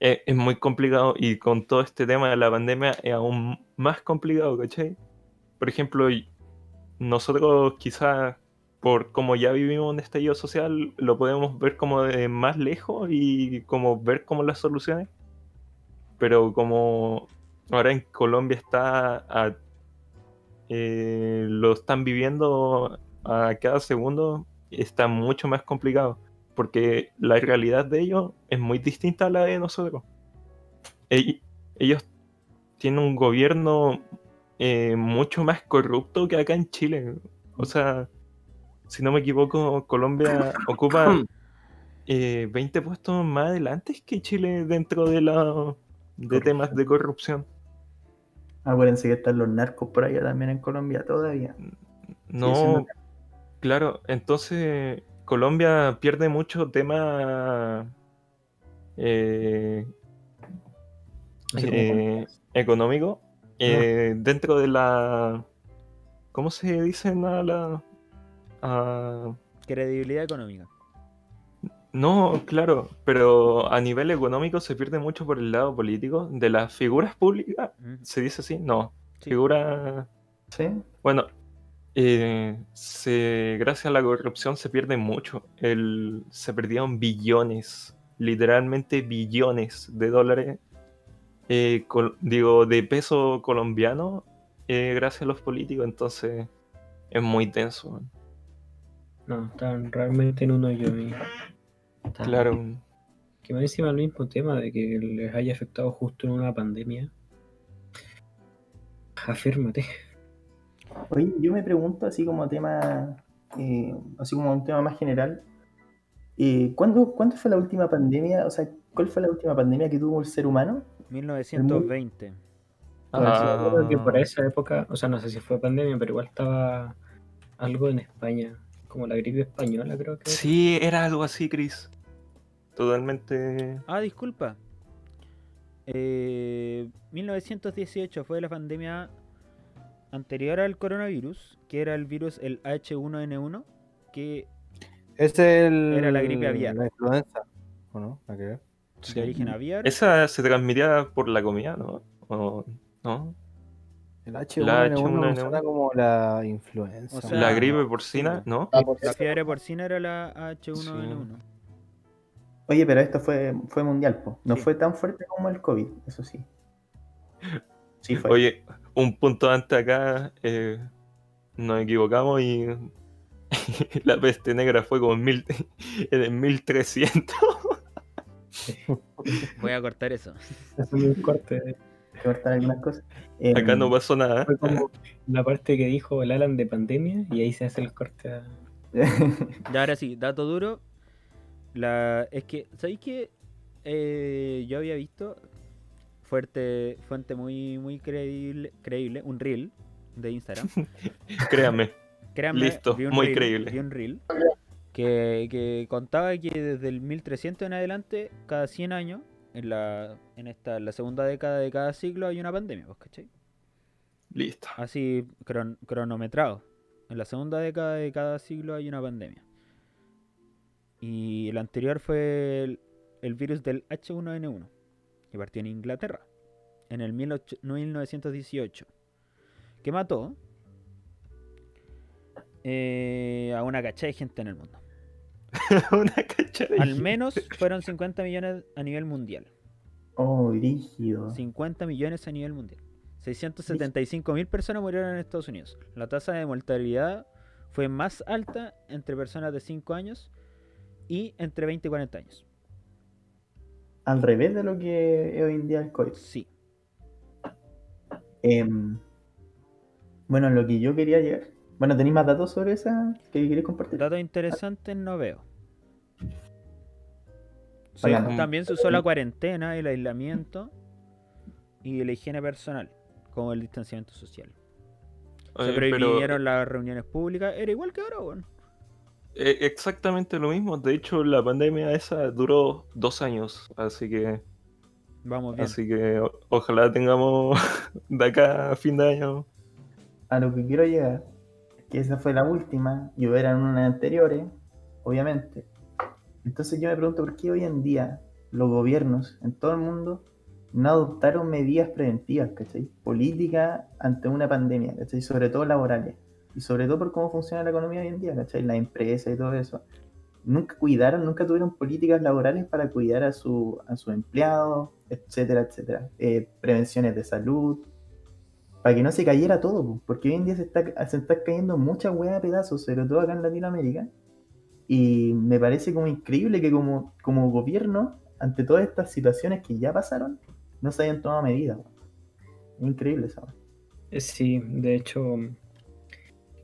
es, es muy complicado y con todo este tema de la pandemia es aún más complicado, ¿cachai? Por ejemplo, nosotros quizás por como ya vivimos un estallido social, lo podemos ver como de más lejos y como ver como las soluciones. Pero como ahora en Colombia está eh, lo están viviendo a cada segundo, está mucho más complicado. Porque la realidad de ellos es muy distinta a la de nosotros. Ell- ellos tienen un gobierno eh, mucho más corrupto que acá en Chile. O sea, si no me equivoco, Colombia ocupa eh, 20 puestos más adelante que Chile dentro de la de temas de corrupción. Acuérdense que están los narcos por allá también en Colombia todavía. No, claro, entonces Colombia pierde mucho tema eh, eh, económico eh, dentro de la... ¿Cómo se dicen a la... a- Credibilidad económica. No, claro, pero a nivel económico se pierde mucho por el lado político de las figuras públicas. ¿Se dice así? No, Sí. figuras... ¿Sí? Bueno, eh, se, gracias a la corrupción se pierde mucho. El, se perdieron billones, literalmente billones de dólares, eh, col- digo, de peso colombiano, eh, gracias a los políticos. Entonces, es muy tenso. No, están realmente en uno yo. y- está- Claro, Que más encima el mismo tema de que les haya afectado justo en una pandemia. Afírmate. Oye, yo me pregunto, así como tema, eh, así como un tema más general, eh, ¿cuándo, ¿cuándo fue la última pandemia? O sea, ¿cuál fue la última pandemia que tuvo el ser humano? 1920. Ah, Yo creo que por esa época, o sea, no sé si fue pandemia, pero igual estaba algo en España, como la gripe española, creo que. sí, era algo así, Chris. Totalmente. Ah, disculpa. Eh, 1918 fue la pandemia anterior al coronavirus, que era el virus, el H1N1, que es el. Era la gripe aviar. La influenza. ¿O no? ¿La? Sí. de origen aviar. Esa se transmitía por la comida, ¿no? ¿O no? El H1N1 La me H1N1. suena como la influenza. O sea, la gripe porcina, ¿no? Ah, por La fiebre porcina era la H1N1. Oye, pero esto fue, fue mundial, po. No Sí. fue tan fuerte como el COVID, eso sí. Sí fue. Oye, un punto antes acá, eh, nos equivocamos y la peste negra fue como en, mil, en el 1300. Voy a cortar eso. Es un corte. Hay que cortar algunas cosas. Eh, Acá no pasó nada. Fue como la parte que dijo el Alan de pandemia y ahí se hace el corte a... Ya ahora sí, dato duro. La, es que, ¿sabéis que yo había visto fuerte, fuente muy, muy creíble, creíble, un reel de Instagram. Créanme. Créanme, Listo, muy reel- creíble. vi un reel que, que contaba que desde el 1300 en adelante, cada 100 años, en la, en esta, la segunda década de cada siglo hay una pandemia, ¿vos cachai? Listo. Así cron- cronometrado. En la segunda década de cada siglo hay una pandemia. Y el anterior fue el, el virus del H1N1, que partió en Inglaterra, en el 18 1918, que mató eh, a una cachada de gente en el mundo. Una cacha de Al gente. menos fueron 50 millones a nivel mundial. oh, rígido. 50 millones a nivel mundial. 675 mil personas murieron en Estados Unidos. La tasa de mortalidad fue más alta entre personas de 5 años y entre 20 y 40 años. Al revés de lo que es hoy en día el COVID. Sí. Em, bueno, lo que yo quería llegar. Bueno, ¿tenéis más datos sobre esa que queréis compartir? Datos interesantes no veo. También se usó la cuarentena, el aislamiento y la higiene personal, como el distanciamiento social. Se pero, prohibieron las reuniones públicas. Era igual que ahora, bueno. Eh, exactamente lo mismo. De hecho, la pandemia esa duró dos años. Así que, Vamos bien. así que o- ojalá tengamos de acá a fin de año. A lo que quiero llegar, es que esa fue la última y hubieran unas anteriores, obviamente. Entonces yo me pregunto por qué hoy en día los gobiernos en todo el mundo no adoptaron medidas preventivas, ¿cachai? Políticas ante una pandemia, ¿cachai? Sobre todo laborales. Y sobre todo por cómo funciona la economía hoy en día, ¿cachai? La empresa y todo eso. Nunca cuidaron, nunca tuvieron políticas laborales para cuidar a su, a sus empleados, etcétera, etcétera. Eh, prevenciones de salud, para que no se cayera todo, po, porque hoy en día se está, se está cayendo mucha hueá a pedazos, sobre todo acá en Latinoamérica. Y me parece como increíble que como, como gobierno, ante todas estas situaciones que ya pasaron, no se hayan tomado medidas. increíble eso. Eh, Sí, de hecho,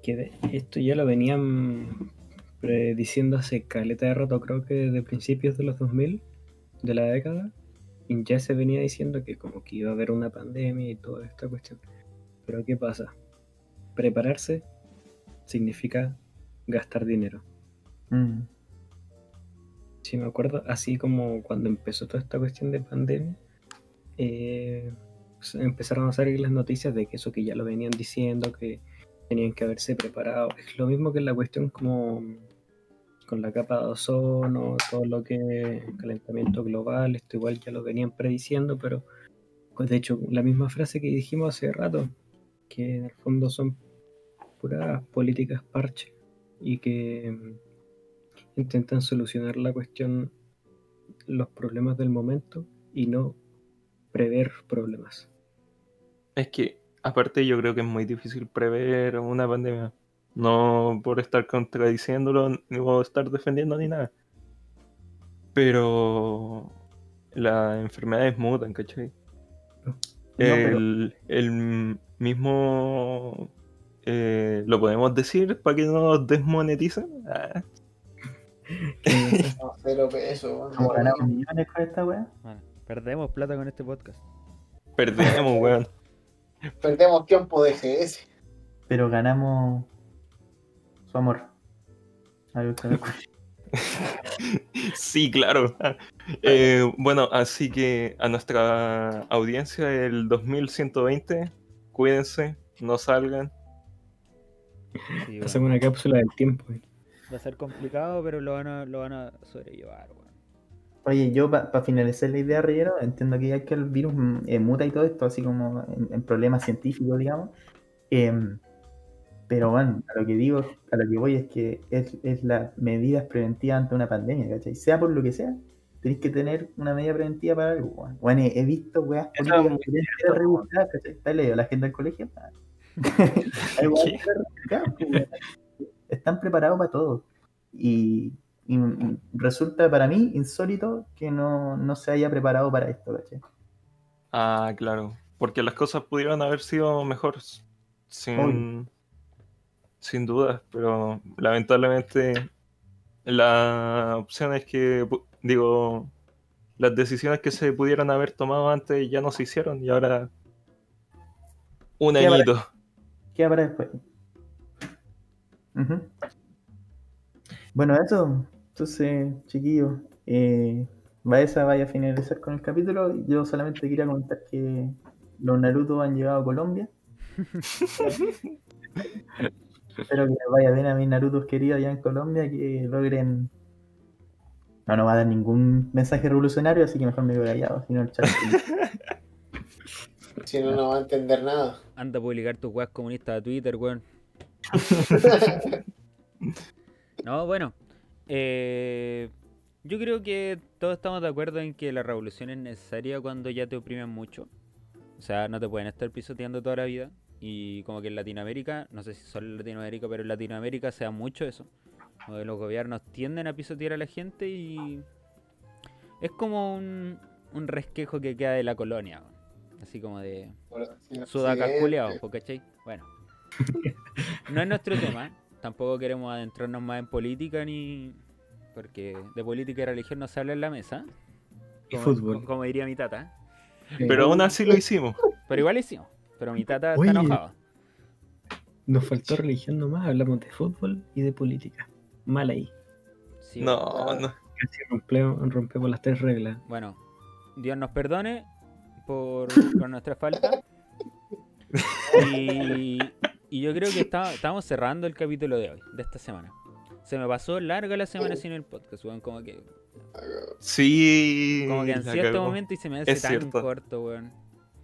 que esto ya lo venían prediciendo hace caleta de rato, creo que desde principios de los 2000, de la década, y ya se venía diciendo que como que iba a haber una pandemia y toda esta cuestión. Pero ¿qué pasa? Prepararse significa gastar dinero. Mm. Sí, me acuerdo, así como cuando empezó toda esta cuestión de pandemia, eh, pues, empezaron a salir las noticias de que eso que ya lo venían diciendo, que tenían que haberse preparado. Es lo mismo que la cuestión como con la capa de ozono, todo lo que calentamiento global, esto igual ya lo venían prediciendo, pero pues, de hecho la misma frase que dijimos hace rato, que en el fondo son puras políticas parche y que mm, intentan solucionar la cuestión, los problemas del momento y no prever problemas. Es que, aparte, yo creo que es muy difícil prever una pandemia. No por estar contradiciéndolo, ni por estar defendiendo ni nada. Pero las enfermedades mutan, ¿cachai? No, pero- el, el mismo. eh, ¿Lo podemos decir para que no nos desmoneticen? Ah, No, cero. Como ganamos millones con esta weá. Bueno, perdemos plata con este podcast. perdemos, weón. Perdemos tiempo de GS. Pero ganamos su amor. Algo que me. Sí, claro. Eh, bueno, así que a nuestra audiencia, el 2120, cuídense, no salgan. Sí, bueno, Hacemos una cápsula del tiempo. eh. Va a ser complicado, pero lo van a, lo van a sobrellevar. Oye, yo para finalizar la idea, Rillero, entiendo que ya que el virus mm, eh, muta y todo esto, así como en, en problemas científicos, digamos. em, pero bueno, a lo que digo, a lo que voy es que es, es las medidas preventivas ante una pandemia, ¿cachai? Sea por lo que sea, tenéis que tener una medida preventiva para algo, weón. Bueno, he he visto weas es políticas muy que cierto, rebuscadas, ¿cachai? ¿Está leído la gente del colegio? Pues. Están preparados para todo. Y, y resulta para mí insólito que no, no se haya preparado para esto, ¿cachai? Ah, claro. Porque las cosas pudieron haber sido mejores. Sin, sin dudas. Pero lamentablemente la opción es que, digo, las decisiones que se pudieron haber tomado antes ya no se hicieron y ahora un añito. Queda para después. Ujú. Bueno, eso. Entonces, chiquillos, eh, Baeza vaya a finalizar con el capítulo. Yo solamente quería comentar que los Naruto han llegado a Colombia. Espero que les vaya bien a mis Narutos queridos allá en Colombia, que logren. No, no va a dar ningún mensaje revolucionario, así que mejor me quedo callado, si no el chat. Si no, no va a entender nada. Anda a publicar tus weas comunistas a Twitter, weón. No, bueno. Eh, yo creo que todos estamos de acuerdo en que la revolución es necesaria cuando ya te oprimen mucho. O sea, no te pueden estar pisoteando toda la vida. Y como que en Latinoamérica, no sé si solo en Latinoamérica, pero en Latinoamérica se da mucho eso. Los gobiernos tienden a pisotear a la gente y es como un, un resquejo que queda de la colonia. Así como de, Sudacas culiados, po, ¿cachai? Bueno. No es nuestro tema. Tampoco queremos adentrarnos más en política ni. Porque de política y religión no se habla en la mesa. Y Como, fútbol. como diría mi tata. Pero aún así lo hicimos. Pero igual hicimos. Pero mi tata Oye. está enojada. Nos faltó religión nomás, hablamos de fútbol y de política. Mal ahí. Sí, No, Ah. no. Casi rompemos, rompemos las tres reglas. Bueno, Dios nos perdone por, por nuestra falta. Y, y yo creo que está- estamos cerrando el capítulo de hoy, de esta semana. Se me pasó larga la semana sin el podcast, weón. Como que, Sí. como que en la cierto momento y se me hace Es tan cierto. corto, weón.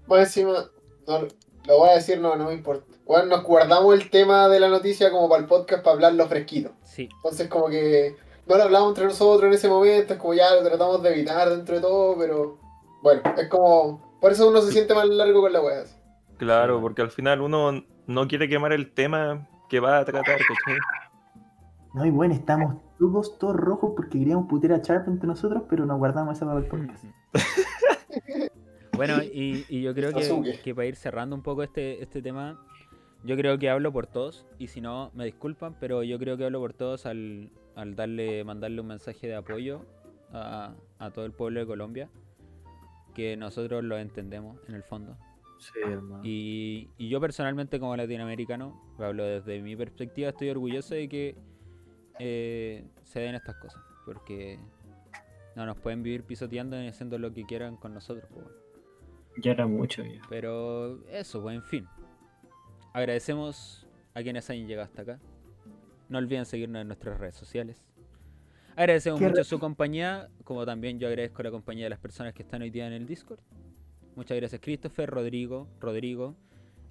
Más encima, no, lo voy a decir, no, no me importa. Bueno, nos guardamos el tema de la noticia como para el podcast para hablarlo fresquito. Sí, Entonces, como que no lo hablamos entre nosotros en ese momento, es como ya lo tratamos de evitar dentro de todo, pero bueno, es como. Por eso uno se siente más largo con la wea. Claro, Sí. porque al final uno no quiere quemar el tema que va a tratar, ¿cachai? No, y bueno, estamos todos, todos rojos porque queríamos putear a Sharp entre nosotros, pero nos guardamos esa para el podcast. Bueno, y, y yo creo que, que para ir cerrando un poco este, este tema, yo creo que hablo por todos, y si no, me disculpan, pero yo creo que hablo por todos al, al darle, mandarle un mensaje de apoyo a, a todo el pueblo de Colombia, que nosotros lo entendemos en el fondo. Sí, hermano. Y, y yo personalmente como latinoamericano, hablo desde mi perspectiva, estoy orgulloso de que eh, se den estas cosas, porque no nos pueden vivir pisoteando y haciendo lo que quieran con nosotros. pues, bueno. Ya era mucho ya. Pero eso, pues en fin. Agradecemos a quienes hayan llegado hasta acá. No olviden seguirnos en nuestras redes sociales. Agradecemos mucho su compañía, como también yo agradezco la compañía de las personas que están hoy día en el Discord. Muchas gracias Christopher, Rodrigo, Rodrigo,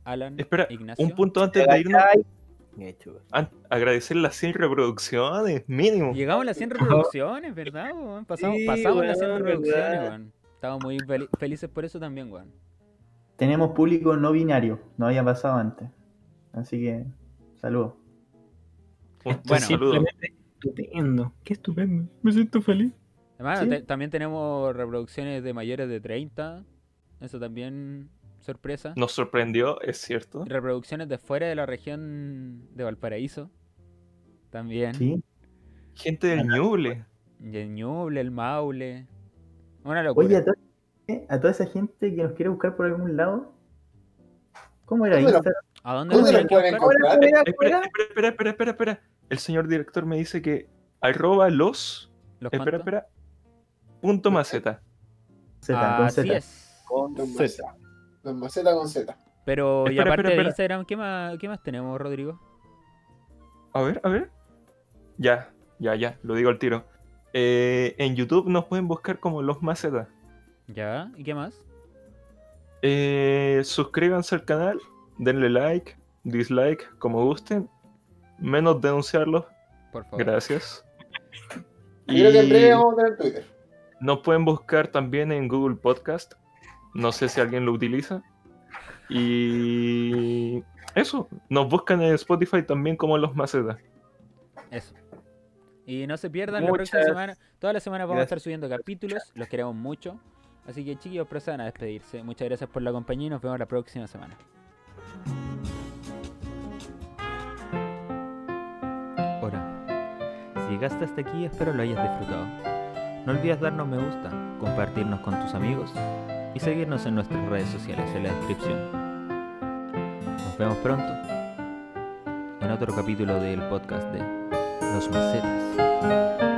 Alan, Espera, Ignacio. un punto antes de irnos. An- agradecer las 100 reproducciones, mínimo. Llegamos a las 100 reproducciones, ¿verdad? weón? Pasamos, Sí, pasamos las 100 weón, reproducciones, weón. Estamos muy fel- felices por eso también, weón. Tenemos público no binario, no había pasado antes. Así que, saludos. Bueno. estupendo. Qué estupendo. Me siento feliz. Además, Sí. te- también tenemos reproducciones de mayores de 30. Eso también, sorpresa. Nos sorprendió, es cierto. Reproducciones de fuera de la región de Valparaíso. También. ¿Sí? Gente del Ñuble. Y el Ñuble, el Maule. Una locura. Oye, a, to- a toda esa gente que nos quiere buscar por algún lado, ¿cómo era ¿Dónde lo- Instagram? ¿A dónde ¿Dónde nos lo pueden encontrar? Espera, espera, espera, espera, espera, espera. El señor director me dice que arroba los. ¿Los Espera, espera. Punto maceta. Z, con Así es. Con Don Z. Maceta. Don Maceta con Z. Pero, y aparte espera, de. Instagram, ¿qué más, ¿qué más tenemos, Rodrigo? A ver, a ver. Ya, ya, ya, lo digo al tiro. Eh, en YouTube nos pueden buscar como Los Macetas. ¿Ya? ¿Y qué más? Eh, suscríbanse al canal, denle like, dislike, como gusten. Menos denunciarlos, Por favor. gracias. Yo creo que en Y breve vamos a tener Twitter. nos pueden buscar también en Google Podcast. No sé si alguien lo utiliza. Y eso, nos buscan en Spotify también como Los Macetas. Eso. Y no se pierdan la Muchas próxima semana. Toda la semana vamos a estar subiendo capítulos. Los queremos mucho. Así que chiquillos, procedan a despedirse. Muchas gracias por la compañía y nos vemos la próxima semana. Hola. Si llegaste hasta aquí, espero lo hayas disfrutado. No olvides darnos me gusta, compartirnos con tus amigos y seguirnos en nuestras redes sociales en la descripción. Nos vemos pronto en otro capítulo del podcast de Los Macetas.